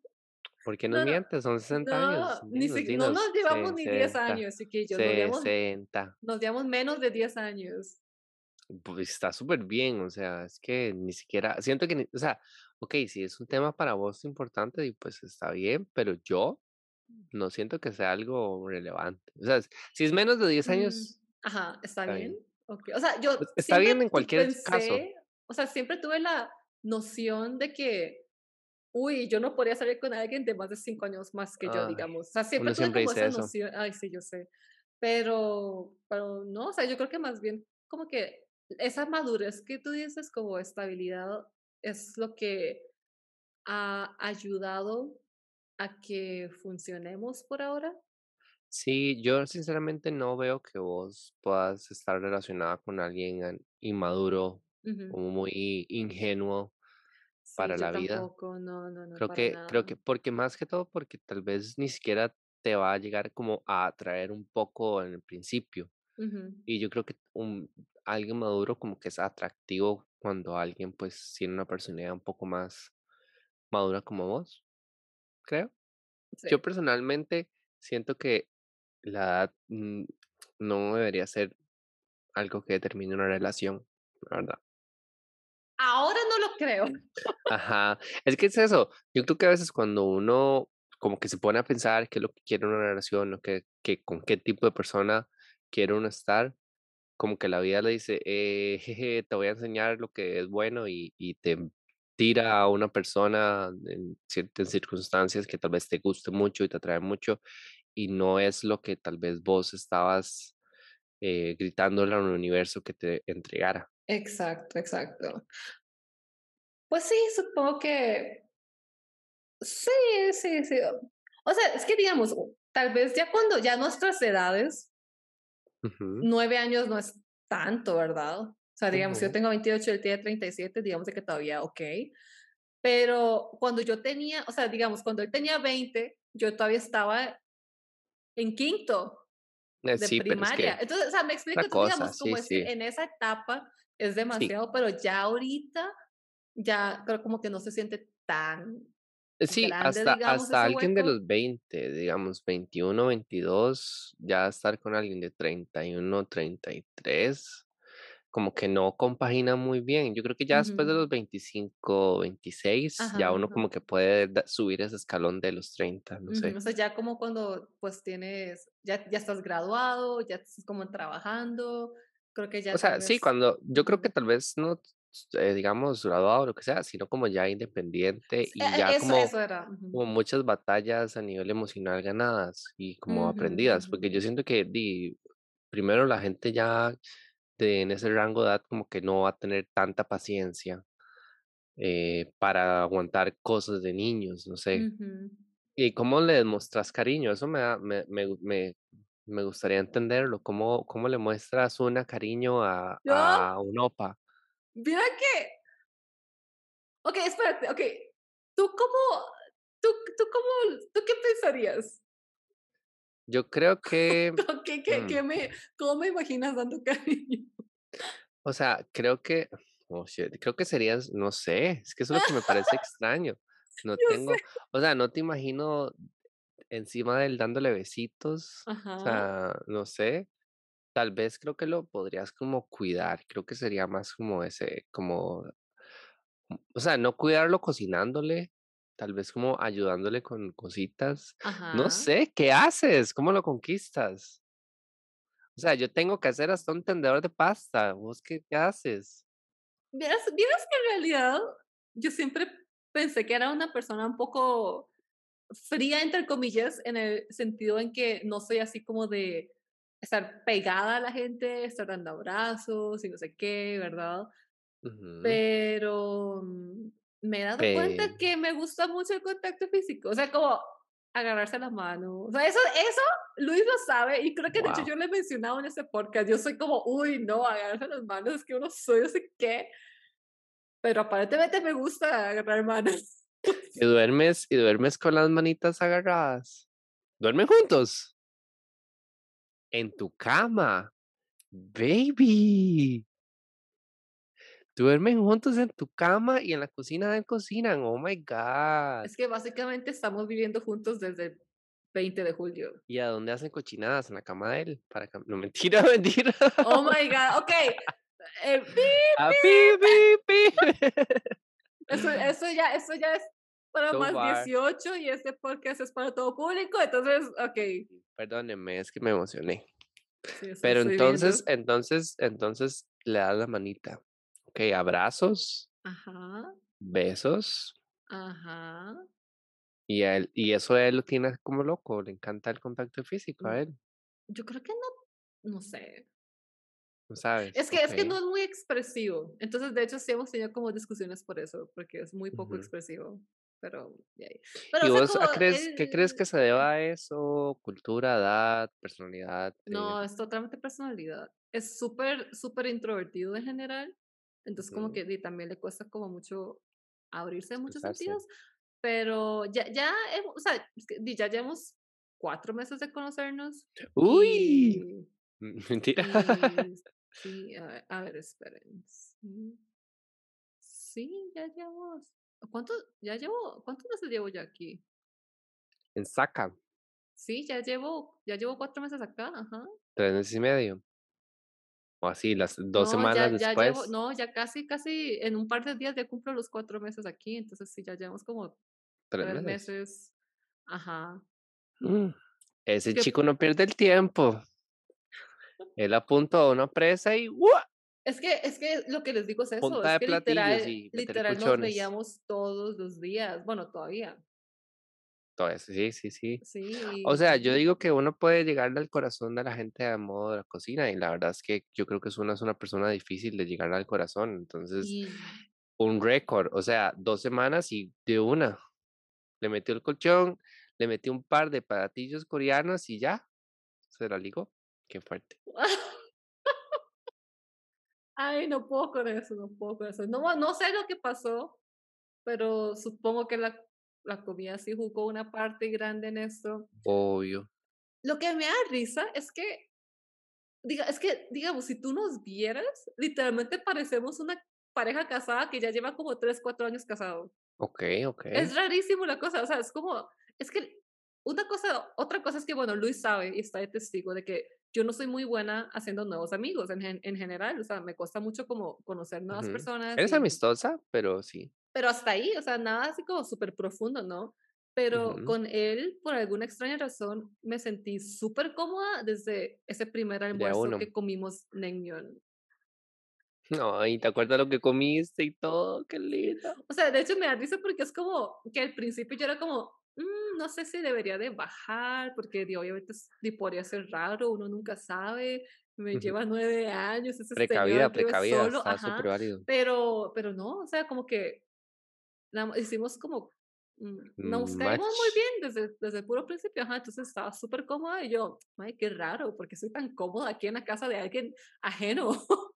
¿Por qué nos mientes? Son 60 años. Ni no nos llevamos ni 10 años, que yo 60. Nos llevamos menos de 10 años. Pues está súper bien, o sea, es que ni siquiera, siento que, o sea, ok, si es un tema para vos importante, pues está bien, pero yo no siento que sea algo relevante. O sea, si es menos de 10 mm, años. Ajá, está, bien. Okay. O sea, yo. Pues, está bien en cualquier caso. O sea, siempre tuve la noción de que uy, yo no podría salir con alguien de más de cinco años más que yo, digamos. O sea, siempre tuve como esa noción, ay, sí, yo sé. Pero, pero no, o sea, yo creo que más bien como que esa madurez que tú dices como estabilidad es lo que ha ayudado a que funcionemos por ahora. Sí, yo sinceramente no veo que vos puedas estar relacionada con alguien inmaduro, o muy ingenuo, para la vida. Tampoco, no, no, no. Creo que, creo que, porque más que todo, porque tal vez ni siquiera te va a llegar como a atraer un poco en el principio. Y yo creo que un, alguien maduro como que es atractivo cuando alguien pues tiene una personalidad un poco más madura como vos, creo. Yo personalmente siento que la edad no debería ser algo que determine una relación, la verdad. Ahora no creo. Ajá, es que es eso. Yo creo que a veces cuando uno como que se pone a pensar qué es lo que quiere una relación, o que, que, con qué tipo de persona quiere uno estar, como que la vida le dice, eh, jeje, te voy a enseñar lo que es bueno y, y te tira a una persona en ciertas circunstancias que tal vez te guste mucho y te atrae mucho y no es lo que tal vez vos estabas eh, gritándole al universo que te entregara. Exacto, exacto. Pues sí, supongo que sí, sí, sí. O sea, es que digamos, tal vez ya cuando ya nuestras edades, nueve años no es tanto, ¿verdad? O sea, digamos, si yo tengo 28 y él tiene 37, digamos que todavía ok. Pero cuando yo tenía, o sea, digamos, cuando él tenía 20, yo todavía estaba en quinto eh, de primaria. Entonces, o sea, me explico, digamos, como es en esa etapa es demasiado, pero ya ahorita, ya creo como que no se siente tan Sí, hasta, hasta alguien de los 20, digamos, 21, 22, ya estar con alguien de 31, 33, como que no compagina muy bien. Yo creo que ya después de los 25, 26, ya uno como que puede subir ese escalón de los 30, no sé. O sea, ya como cuando pues tienes, ya, ya estás graduado, ya estás como trabajando, creo que ya... O sea, sí, cuando yo creo que tal vez no eh, digamos, graduado o lo que sea, sino como ya independiente y e, ya como, como muchas batallas a nivel emocional ganadas y como aprendidas, porque yo siento que di, primero la gente ya de, en ese rango de edad como que no va a tener tanta paciencia eh, para aguantar cosas de niños, no sé. ¿Y cómo le demuestras cariño? Eso me, da, me, me, me, me, gustaría entenderlo. ¿Cómo, ¿Cómo le muestras una cariño a, a un opa? Mira que. Ok, espérate, ok. ¿Tú cómo. ¿Tú, tú cómo. ¿Tú qué pensarías? Yo creo que. ¿Qué, qué, qué mm. me, ¿Cómo me imaginas dando cariño? O sea, creo que. Oh, creo que serías, no sé, es que eso es lo que me parece extraño. No tengo, o sea, no te imagino encima de él dándole besitos. O sea, no sé tal vez creo que lo podrías como cuidar, creo que sería más como ese, como, mm, o sea, no cuidarlo cocinándole, tal vez como ayudándole con cositas. No sé, ¿qué haces? ¿Cómo lo conquistas? O sea, yo tengo que hacer hasta un tendedor de pasta. ¿Vos qué, qué haces? Vieras, que en realidad yo siempre pensé que era una persona un poco fría, entre comillas, en el sentido en que no soy así como de estar pegada a la gente, estar dando abrazos y no sé qué, ¿verdad? Pero mm, me he dado cuenta que me gusta mucho el contacto físico, o sea, como agarrarse la mano. O sea, eso, eso Luis lo sabe y creo que de hecho yo le he mencionado en ese podcast. Yo soy como, uy, no, agarrarse las manos, es que uno soy, no sé qué. Pero aparentemente me gusta agarrar manos. ¿Y duermes, y duermes con las manitas agarradas? ¿Duermen juntos? En tu cama. Baby. Duermen juntos en tu cama y en la cocina de cocinan. Oh my God. Es que básicamente estamos viviendo juntos desde el 20 de julio. ¿Y a dónde hacen cochinadas? En la cama de él. Para No, mentira, mentira. Oh my God. Ok. Eh, ah, eso, eso, ya, eso ya es para más 18 y este podcast es para todo público. Entonces, ok. Perdónenme, es que me emocioné. Pero entonces, entonces, entonces le das la manita. Ok, abrazos. Ajá. Besos. Ajá. Y, él, y eso él lo tiene como loco, le encanta el contacto físico a mm, él. Yo creo que no, no sé. No sabes. Es que, es que no es muy expresivo. Entonces, de hecho, sí hemos tenido como discusiones por eso, porque es muy poco expresivo pero, ¿Y vos crees, qué crees que se deba a eso? ¿Cultura, edad, personalidad? No, es totalmente personalidad. Es súper, súper introvertido en general. Entonces, como que también le cuesta como mucho abrirse en muchos sentidos. Pero ya, ya, o sea, ya llevamos cuatro meses de conocernos. ¡Uy! Mentira. sí, a ver, esperen. Sí, ya llevamos ¿Cuánto, ya llevo, cuántos meses llevo ya aquí? En Saca. Sí, ya llevo, ya llevo cuatro meses acá, ajá. Tres meses y medio. O así, las dos semanas después. no, ya casi, casi en un par de días ya cumplo los cuatro meses aquí, entonces sí, ya llevamos como tres, meses. Ajá. Mm, ese chico no pierde el tiempo. Él apunta a una presa y ¡uah! Es que, es que lo que les digo es eso, es que literal, literal nos veíamos todos los días, bueno, todavía. Sí, sí, sí. sí. O sea, yo digo que uno puede llegarle al corazón de la gente a modo de la cocina y la verdad es que yo creo que es una, es una persona difícil de llegarle al corazón. Entonces, un récord, o sea, dos semanas y de una. Le metió el colchón, le metió un par de patatillos coreanos y ya, se la ligó. Qué fuerte. Ay, no puedo con eso, no puedo con eso. No, no sé lo que pasó, pero supongo que la, la comida sí jugó una parte grande en esto. Obvio. Lo que me da risa es que, diga, es que, digamos, si tú nos vieras, literalmente parecemos una pareja casada que ya lleva como 3, 4 años casado. Ok, ok. Es rarísimo la cosa, o sea, es como, es que una cosa, otra cosa es que, bueno, Luis sabe y está de testigo de que yo no soy muy buena haciendo nuevos amigos en, en general, o sea, me cuesta mucho como conocer nuevas personas. Eres amistosa, pero sí. Pero hasta ahí, o sea, nada así como súper profundo, ¿no? Pero con él, por alguna extraña razón, me sentí súper cómoda desde ese primer almuerzo que comimos Naengmyeon. No, y te acuerdas lo que comiste y todo, qué lindo. O sea, de hecho me da risa porque es como que al principio yo era como, mm, no sé si debería de bajar, porque obviamente podría ser raro, uno nunca sabe, me lleva nueve años, ese precavida, precavida, solo, pero, pero no, o sea, como que hicimos como Mm, nos caímos muy bien desde, desde el puro principio, ajá, entonces estaba súper cómoda y yo, ay, qué raro, porque soy tan cómoda aquí en la casa de alguien ajeno.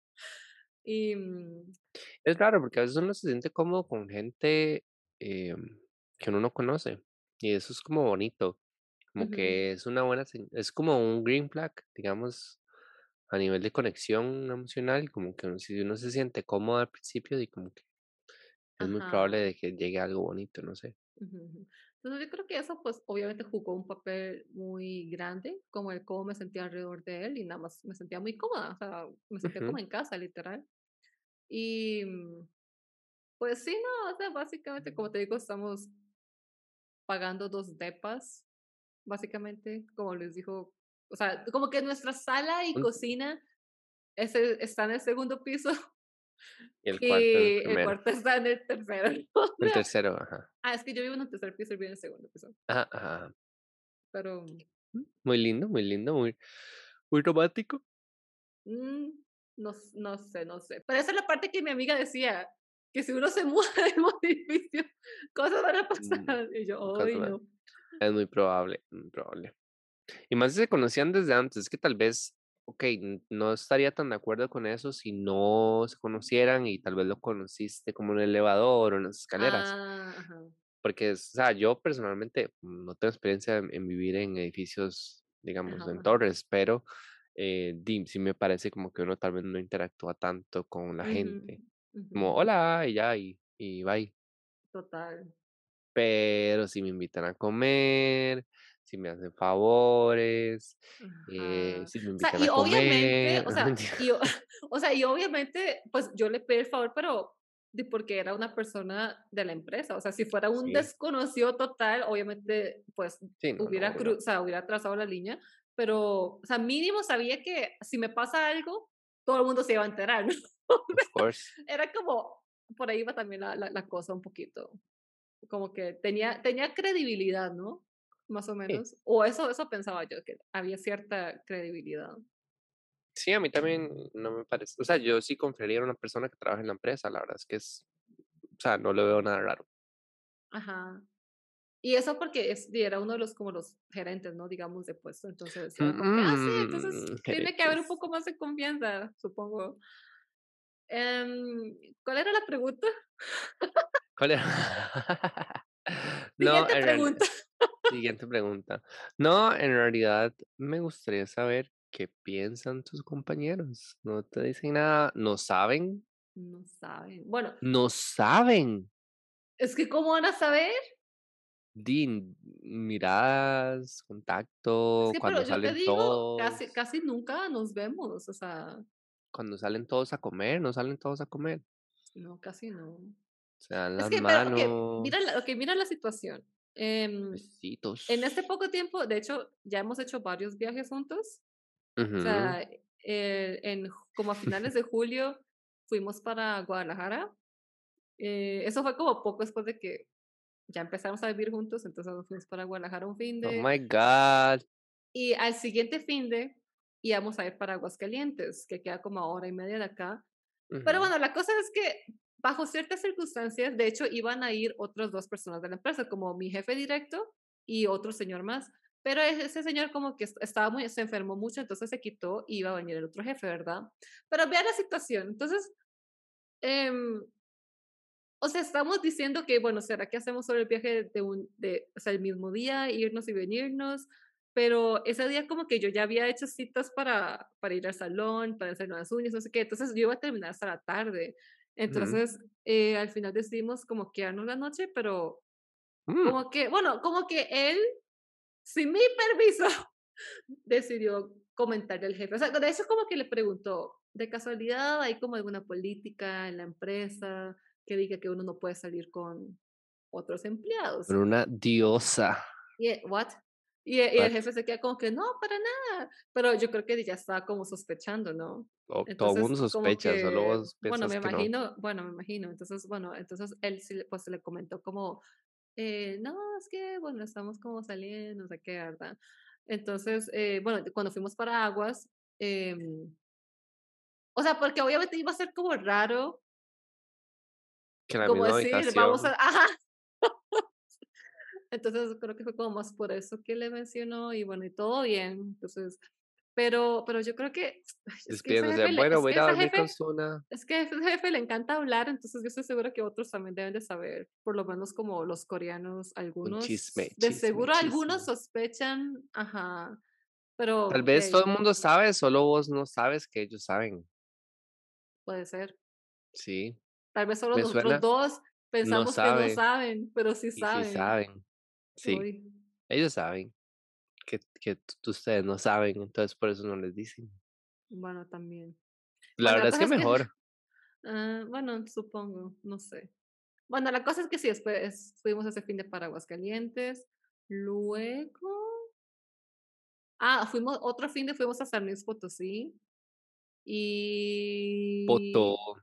y mm es raro porque a veces uno se siente cómodo con gente eh, que uno no conoce y eso es como bonito, como que es una buena, es como un green flag, digamos, a nivel de conexión emocional, como que si uno se siente cómodo al principio y como que es muy probable de que llegue algo bonito, no sé. Entonces yo creo que eso pues obviamente jugó un papel muy grande, como el cómo me sentía alrededor de él y nada más me sentía muy cómoda, o sea, me sentía como en casa, literal. Y pues sí, no, o sea, básicamente, como te digo, estamos pagando dos depas, básicamente, como les dijo, o sea, como que nuestra sala y cocina ese, está en el segundo piso y el cuarto, el, el cuarto está en el tercero. El tercero, ajá. Ah, es que yo vivo en el tercer piso y vivo en el segundo piso. Ajá, ajá. Pero. Mm, muy lindo, muy lindo, muy, muy romántico. Mm, no, no sé, no sé. Pero esa es la parte que mi amiga decía, que si uno se muda del edificio, cosas van a mm, pasar. y yo, ay, no. Es muy probable, muy probable. Y más si se conocían desde antes, es que tal vez ok, no estaría tan de acuerdo con eso si no se conocieran y tal vez lo conociste como en el elevador o en las escaleras. Ah, Porque, o sea, yo personalmente no tengo experiencia en, vivir en edificios, digamos, en torres, pero eh, sí me parece como que uno tal vez no interactúa tanto con la gente. Como, hola, y ya, y, y bye. Total. Pero si me invitan a comer, si me hacen favores, eh, si me invitan y a obviamente, O sea, y, o sea, y obviamente, pues yo le pedí el favor, pero porque era una persona de la empresa. O sea, si fuera un desconocido total, obviamente, pues hubiera, o sea, hubiera trazado la línea. Pero, o sea, mínimo sabía que si me pasa algo, todo el mundo se iba a enterar, ¿no? Era como, por ahí iba también la, la, la, cosa un poquito. Como que tenía, tenía credibilidad, ¿no? más o menos. O eso, eso pensaba yo, que había cierta credibilidad. Sí, a mí también no me parece. O sea, yo sí confiaría en una persona que trabaja en la empresa, la verdad es que es. O sea, no le veo nada raro. Ajá. Y eso porque es, era uno de los como los gerentes, ¿no? Digamos, de puesto. Entonces ah, sí, entonces mm, tiene que haber un poco más de confianza, supongo. Em, ¿Cuál era la pregunta? ¿Cuál era? no, Siguiente pregunta. Siguiente pregunta. No, en realidad me gustaría saber qué piensan tus compañeros. No te dicen nada, no saben. No saben. Bueno. No saben. Es que, ¿cómo van a saber? Din, miradas, contacto, cuando salen todos. Casi, casi nunca nos vemos, o sea. Cuando salen todos a comer, no salen todos a comer. No, casi no. Se dan las manos. mira, mira la situación. Eh, en este poco tiempo, de hecho, ya hemos hecho varios viajes juntos. O sea, eh, en, como a finales de julio fuimos para Guadalajara. Eh, eso fue como poco después de que ya empezamos a vivir juntos, entonces fuimos para Guadalajara un fin oh de... Oh my God. Y al siguiente fin de íbamos a ir para Aguascalientes, que queda como a hora y media de acá. Pero bueno, la cosa es que bajo ciertas circunstancias, de hecho, iban a ir otras dos personas de la empresa, como mi jefe directo y otro señor más. Pero ese señor como que estaba muy, se enfermó mucho, entonces se quitó y iba a venir el otro jefe, ¿verdad? Pero vea la situación. Entonces, eh, o sea, estamos diciendo que, bueno, ¿será que hacemos sobre el viaje de un, de, o sea, el mismo día, irnos y venirnos? Pero ese día como que yo ya había hecho citas para, para ir al salón, para hacer nuevas uñas, no sé qué. Entonces yo iba a terminar hasta la tarde. Entonces, eh, al final decidimos como quedarnos la noche, pero mm. como que, bueno, como que él, sin mi permiso, decidió comentarle al jefe. O sea, de eso como que le preguntó, de casualidad, ¿hay como alguna política en la empresa que diga que uno no puede salir con otros empleados? Con una diosa. Y, ¿what? Y, el jefe se queda como que, no, para nada. Pero yo creo que ya estaba como sospechando, ¿no? todo el mundo sospecha, solo vos Bueno, me imagino, bueno, me imagino. Entonces, bueno, entonces él pues se le comentó como, eh, no, es que, bueno, estamos como saliendo, no sé qué, ¿verdad? Entonces, eh, bueno, cuando fuimos para Aguas, eh, o sea, porque obviamente iba a ser como raro. Que la como decir, vamos a, ajá. Entonces creo que fue como más por eso que le mencionó y bueno, y todo bien. Entonces, pero, pero yo creo que... Es que bueno, voy a dormir con Es que a ese jefe le encanta hablar, entonces yo estoy segura que otros también deben de saber, por lo menos como los coreanos, algunos. Chisme, de seguro algunos sospechan, ajá. Pero... Tal vez todo el mundo sabe, solo vos no sabes que ellos saben. Puede ser. Sí. Tal vez solo nosotros dos pensamos que no saben, pero sí saben. sí saben. Sí. Ellos saben que, que ustedes no saben, entonces por eso no les dicen. Bueno, también. La verdad es que mejor. Ah, bueno, supongo, no sé. Bueno, la cosa es que sí, después fuimos ese fin de Paraguas Calientes. Luego. Ah, fuimos, otro fin de fuimos a San Luis Potosí. Y. Poto.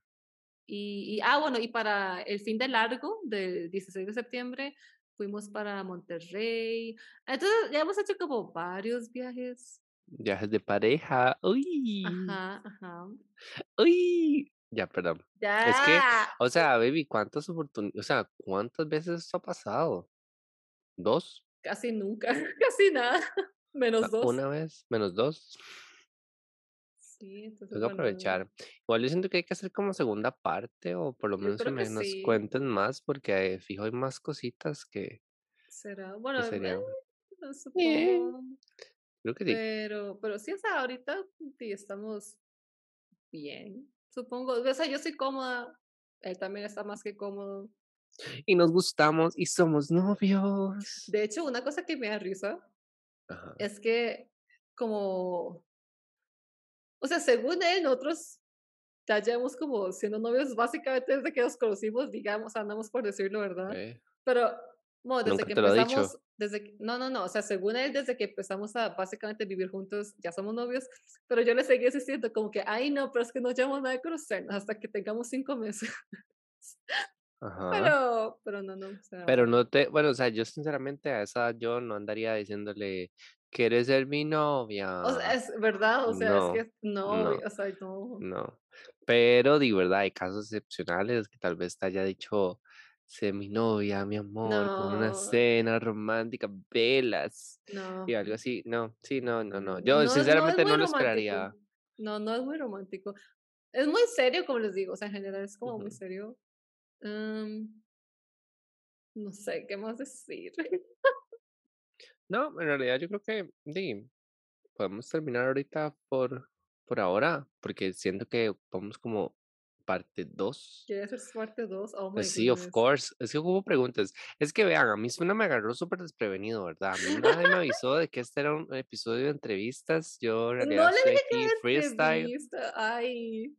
Y, y, ah, bueno, y para el fin de largo del 16 de septiembre fuimos para Monterrey. Entonces, ya hemos hecho como varios viajes. Viajes de pareja. Uy. Ajá, ajá. Uy. Ya, perdón. Ya. Es que, o sea, baby, ¿cuántas oportunidades, o sea, cuántas veces esto ha pasado? ¿Dos? Casi nunca, casi nada. Menos dos. Una vez, menos dos. Sí, entonces. Tengo que aprovechar. Igual yo siento que hay que hacer como segunda parte o por lo menos que me nos cuenten más porque fijo hay más cositas que. Será. Bueno, eh, no supongo. Creo que sí. Pero, pero sí, o sea, ahorita sí estamos bien, supongo. O sea, yo soy cómoda, él también está más que cómodo. Y nos gustamos y somos novios. De hecho, una cosa que me da risa es que como o sea, según él, nosotros ya llevamos como siendo novios básicamente desde que nos conocimos, digamos, andamos por decirlo, ¿verdad? Pero, bueno, desde que empezamos, desde no, no, no, o sea, según él, desde que empezamos a básicamente vivir juntos, ya somos novios, pero yo le seguí insistiendo como que, ay, no, pero es que no llevamos nada de conocernos hasta que tengamos cinco meses. Ajá. Pero, pero no, no. O sea, pero no te, bueno, o sea, yo sinceramente a esa yo no andaría diciéndole, ¿Quieres ser mi novia? O sea, es verdad, o sea, es que no, no, o sea, no. No, pero de verdad hay casos excepcionales que tal vez te haya dicho, sé mi novia, mi amor, con una cena romántica, velas no. y algo así. No, sí, no, no, no. Yo sinceramente no, lo esperaría. No, no es muy romántico. Es muy serio, como les digo, o sea, en general es como muy serio. no sé qué más decir. No, en realidad yo creo que sí, podemos terminar ahorita por, por ahora, porque siento que vamos como parte 2. ¿Quieres hacer parte 2? Oh pues sí, of course. Es que hubo preguntas. Es que vean, a mí suena me agarró súper desprevenido, ¿verdad? A mí nadie me avisó de que este era un episodio de entrevistas. Yo en realidad no estoy aquí freestyle. Ay.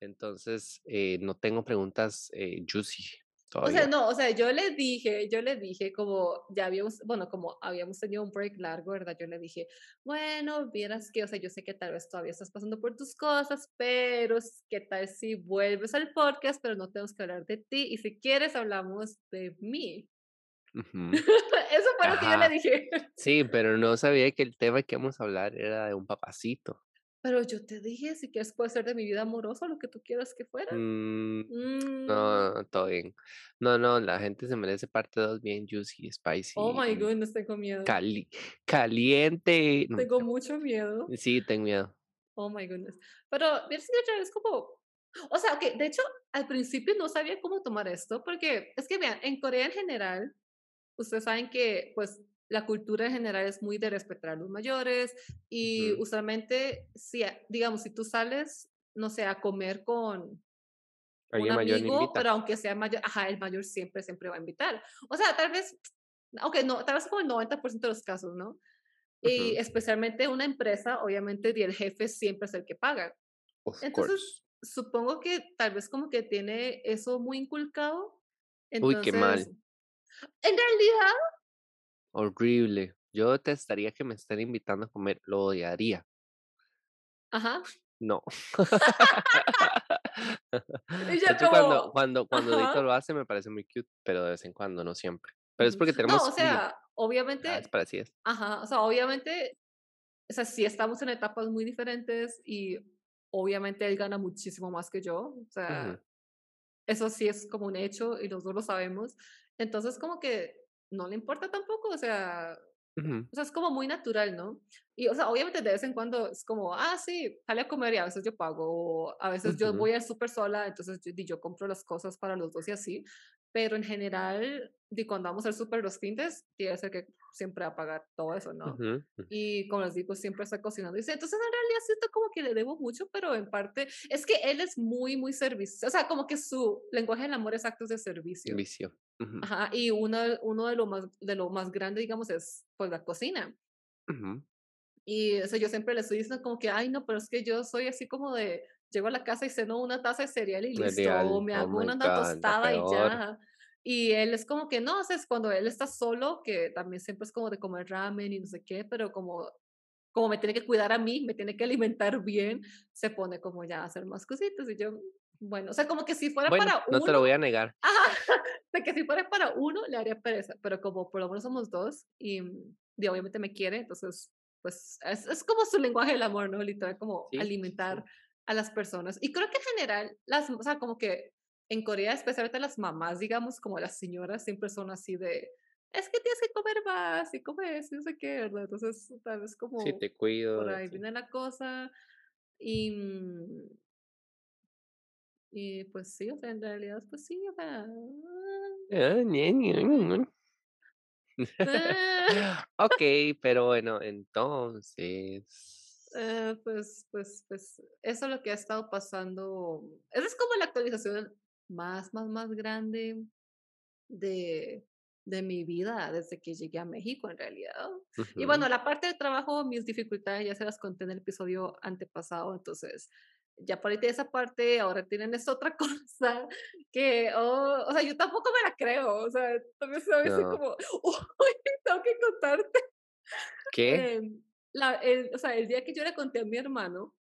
Entonces, eh, no tengo preguntas eh, juicy. O sea, no, o sea, yo le dije, yo le dije como ya habíamos, bueno, como habíamos tenido un break largo, ¿verdad? Yo le dije, bueno, vieras que, o sea, yo sé que tal vez todavía estás pasando por tus cosas, pero qué tal si vuelves al podcast, pero no tenemos que hablar de ti y si quieres hablamos de mí. Eso fue lo que yo le dije. Sí, pero no sabía que el tema que íbamos a hablar era de un papacito. Pero yo te dije, si quieres puede ser de mi vida amorosa, lo que tú quieras que fuera. Mm, mm. no, todo bien. No, no, la gente se merece parte 2 bien juicy, spicy. Oh my goodness, tengo miedo. Cali caliente. Tengo mucho miedo. Sí, tengo miedo. Oh my goodness. Pero, es como, o sea, que de hecho, al principio no sabía cómo tomar esto, porque es que vean, en Corea en general, ustedes saben que, pues, la cultura en general es muy de respetar a los mayores y usualmente, si, digamos, si tú sales, no sé, a comer con, un amigo, pero aunque sea mayor, ajá, el mayor siempre, siempre va a invitar. O sea, tal vez, aunque no, tal vez como el 90% de los casos, ¿no? Y especialmente una empresa, obviamente, el jefe siempre es el que paga. Entonces, supongo que tal vez como que tiene eso muy inculcado. Uy, qué mal. En realidad. Horrible. Yo detestaría que me estén invitando a comer, lo odiaría. Ajá. No. como... cuando, cuando, cuando Dito lo hace me parece muy cute, pero de vez en cuando, no siempre. Pero es porque tenemos... No, o sea, obviamente... Ah, es parecido. Ajá, o sea, obviamente, o sea, sí estamos en etapas muy diferentes y obviamente él gana muchísimo más que yo, o sea, eso sí es como un hecho y los dos lo sabemos. Entonces, como que no le importa tampoco, o sea, o sea, es como muy natural, ¿no? Y, o sea, obviamente de vez en cuando es como, ah, sí, sale a comer y a veces yo pago, o a veces yo voy al súper sola, entonces yo, yo, compro las cosas para los dos y así, pero en general, de cuando vamos al súper los fines, tiene que ser que siempre va a pagar todo eso, ¿no? Y como les digo, siempre está cocinando. Y dice, entonces en realidad siento como que le debo mucho, pero en parte es que él es muy, muy servicio, o sea, como que su lenguaje del amor es actos de servicio. Servicio. Ajá, y uno, uno de, lo más, de lo más grande, digamos, es pues la cocina. Y eso yo siempre le estoy diciendo como que, ay, no, pero es que yo soy así como de, llego a la casa y ceno una taza de cereal y listo, o me oh hago una tostada y ya. Y él es como que no, o sea, es cuando él está solo, que también siempre es como de comer ramen y no sé qué, pero como, como me tiene que cuidar a mí, me tiene que alimentar bien, se pone como ya a hacer más cositas y yo, bueno, o sea, como que si fuera para uno. No te lo voy a negar. de que si fuera para uno, le haría pereza, pero como por lo menos somos dos y, y obviamente me quiere, entonces, pues es, es, como su lenguaje del amor, ¿no? Literal, como alimentar a las personas. Y creo que en general, las, o sea, como que en Corea, especialmente las mamás, digamos, como las señoras, siempre son así de, es que tienes que comer más y comes y no sé qué, ¿verdad? Entonces, tal vez como... Sí, te cuido. Por ahí viene la cosa. Y, mm, y pues sí, o sea, en realidad, pues sí, o sea. ok, pero bueno, entonces. Eh, pues, pues, pues, eso es lo que ha estado pasando. Esa es como la actualización más, más, más grande de, de mi vida desde que llegué a México, en realidad. Y bueno, la parte del trabajo, mis dificultades ya se las conté en el episodio antepasado, entonces ya por ahí de esa parte, ahora tienen esta otra cosa que, oh, o sea, yo tampoco me la creo, o sea, también se ve como, uy, tengo que contarte. ¿Qué? Em, la, el, o sea, el día que yo le conté a mi hermano.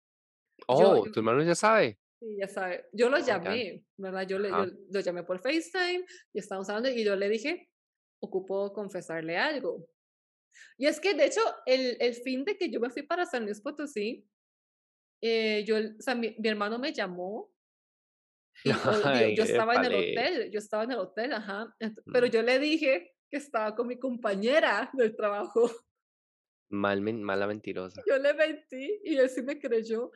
Oh, tu hermano ya sabe. Sí, ya sabe. Yo lo oh llamé, ¿verdad? Yo, le, yo lo llamé por FaceTime y estábamos hablando y yo le dije, ocupo confesarle algo. Y es que, de hecho, el, el fin de que yo me fui para San Luis Potosí, eh, yo, o sea, mi, hermano me llamó y yo, estaba en el hotel, yo estaba en el hotel, ajá, pero yo le dije que estaba con mi compañera del trabajo. Mal, mala mentirosa. Yo le mentí y él sí me creyó,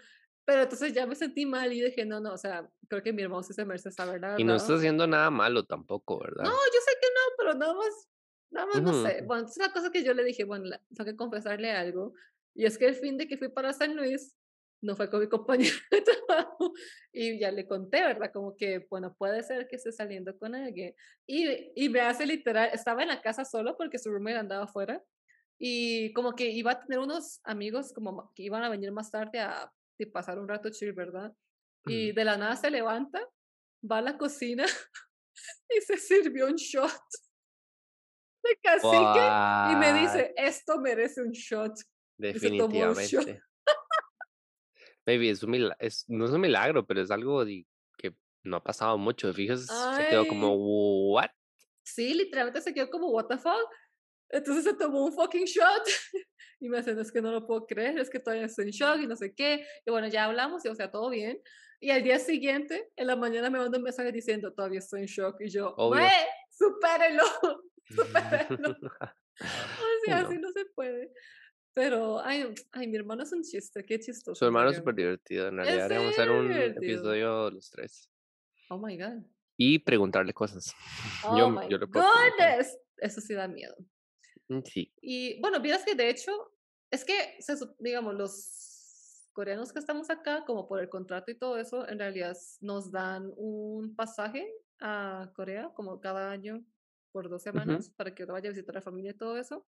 pero entonces ya me sentí mal y dije, no, no, o sea, creo que mi hermano sí se merece esa verdad. Y no está haciendo nada malo tampoco, ¿verdad? No, yo sé que no, pero nada más, nada más no sé. Bueno, es una cosa que yo le dije, bueno, tengo que confesarle algo. Y es que el fin de que fui para San Luis, no fue con mi compañero de trabajo y ya le conté, ¿verdad? Como que, bueno, puede ser que esté saliendo con alguien. Y, y me hace literal, estaba en la casa solo porque su roommate andaba afuera y como que iba a tener unos amigos como que iban a venir más tarde a, pasar un rato chill, ¿verdad? Y de la nada se levanta, va a la cocina y se sirvió un shot de cacique y me dice, esto merece un shot. Definitivamente. Baby, es un es, no es un milagro, pero es algo que no ha pasado mucho. Fíjese, se quedó como, ¿what? Sí, literalmente se quedó como, ¿what the fuck? Entonces se tomó un fucking shot y me dicen, es que no lo puedo creer, es que todavía estoy en shock y no sé qué. Y bueno, ya hablamos y o sea, todo bien. Y al día siguiente, en la mañana me manda un mensaje diciendo, todavía estoy en shock. Y yo, ¡güey! ¡Supérelo! ¡Supérelo! o sea, así no se puede. Pero, ay, ay, mi hermano es un chiste, qué chistoso. Su hermano es súper divertido, en realidad deberíamos hacer un episodio los tres. Oh my God. Y preguntarle cosas. Oh yo, my yo le goodness. Eso sí da miedo. Mm, sí. Y bueno, vieras que de hecho, es que, digamos, los, coreanos que estamos acá, como por el contrato y todo eso, en realidad nos dan un pasaje a Corea como cada año por dos semanas para que uno vaya a visitar a la familia y todo eso.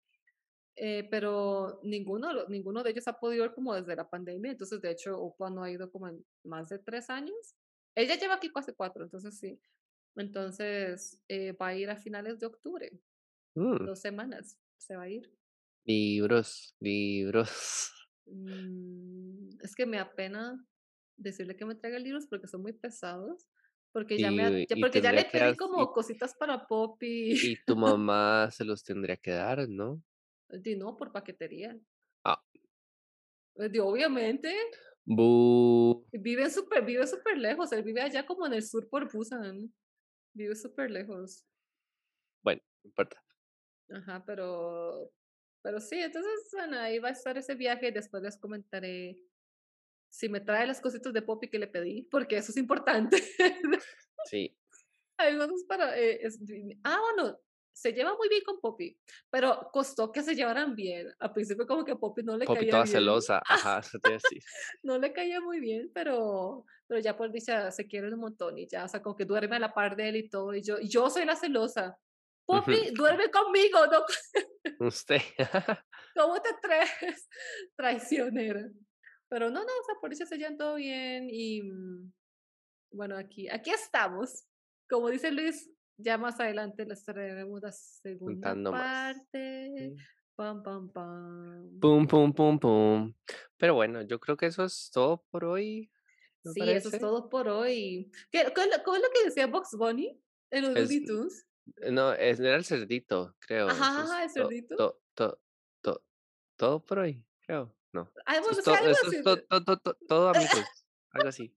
Eh, pero ninguno, ninguno de ellos ha podido ir como desde la pandemia, entonces de hecho Opa no ha ido como en más de tres años. Ella lleva aquí casi cuatro, entonces sí. Entonces eh, va a ir a finales de octubre. Mm. Dos semanas se va a ir. Libros, libros. Mm, es que me apena decirle que me traiga libros porque son muy pesados. Porque ya, me, porque ya le pedí como cositas para Poppy. Y tu mamá se los tendría que dar, ¿no? Di no, por paquetería. Ah. Di, obviamente. Bu. Vive súper vive super lejos. Él vive allá como en el sur por Busan. Vive súper lejos. Bueno, no importa. Ajá, pero pero sí, entonces, bueno, ahí va a estar ese viaje. Después les comentaré si me trae las cositas de Poppy que le pedí, porque eso es importante. Sí. Hay para. Eh, ah, bueno, se lleva muy bien con Poppy, pero costó que se llevaran bien. Al principio, como que Poppy no le Poppy caía toda bien. celosa, ajá, eso te decir. no le caía muy bien, pero, pero ya por dicha se quieren un montón y ya, o sea, como que duerme a la par de él y todo. Y yo, y yo soy la celosa. Poppy, duerme conmigo, ¿no? Usted. ¿Cómo te atreves? Traicionera. Pero no, no, o sea, por eso se llevan todo bien y mm, bueno, aquí, aquí estamos. Como dice Luis, ya más adelante les traeremos la segunda parte. Pam, pam, pam. Pum, pum, pum, pum. Pero bueno, yo creo que eso es todo por hoy. Sí, eso es todo por hoy. ¿Qué, ¿Cómo es lo que decía Box Bunny en los Looney Tunes? No, era el cerdito, creo. Ajá, el cerdito. todo por hoy, creo. No. Ah, bueno, eso es, todo, amigos. algo así.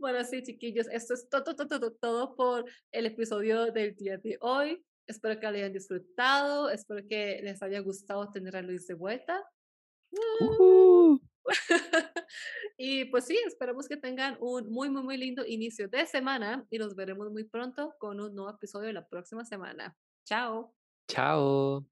Bueno, sí, chiquillos, esto es todo, todo, todo, todo por el episodio del día de hoy. Espero que lo hayan disfrutado, espero que les haya gustado tener a Luis de vuelta. y pues sí, esperamos que tengan un muy, muy, muy lindo inicio de semana y nos veremos muy pronto con un nuevo episodio la próxima semana. Chao. Chao.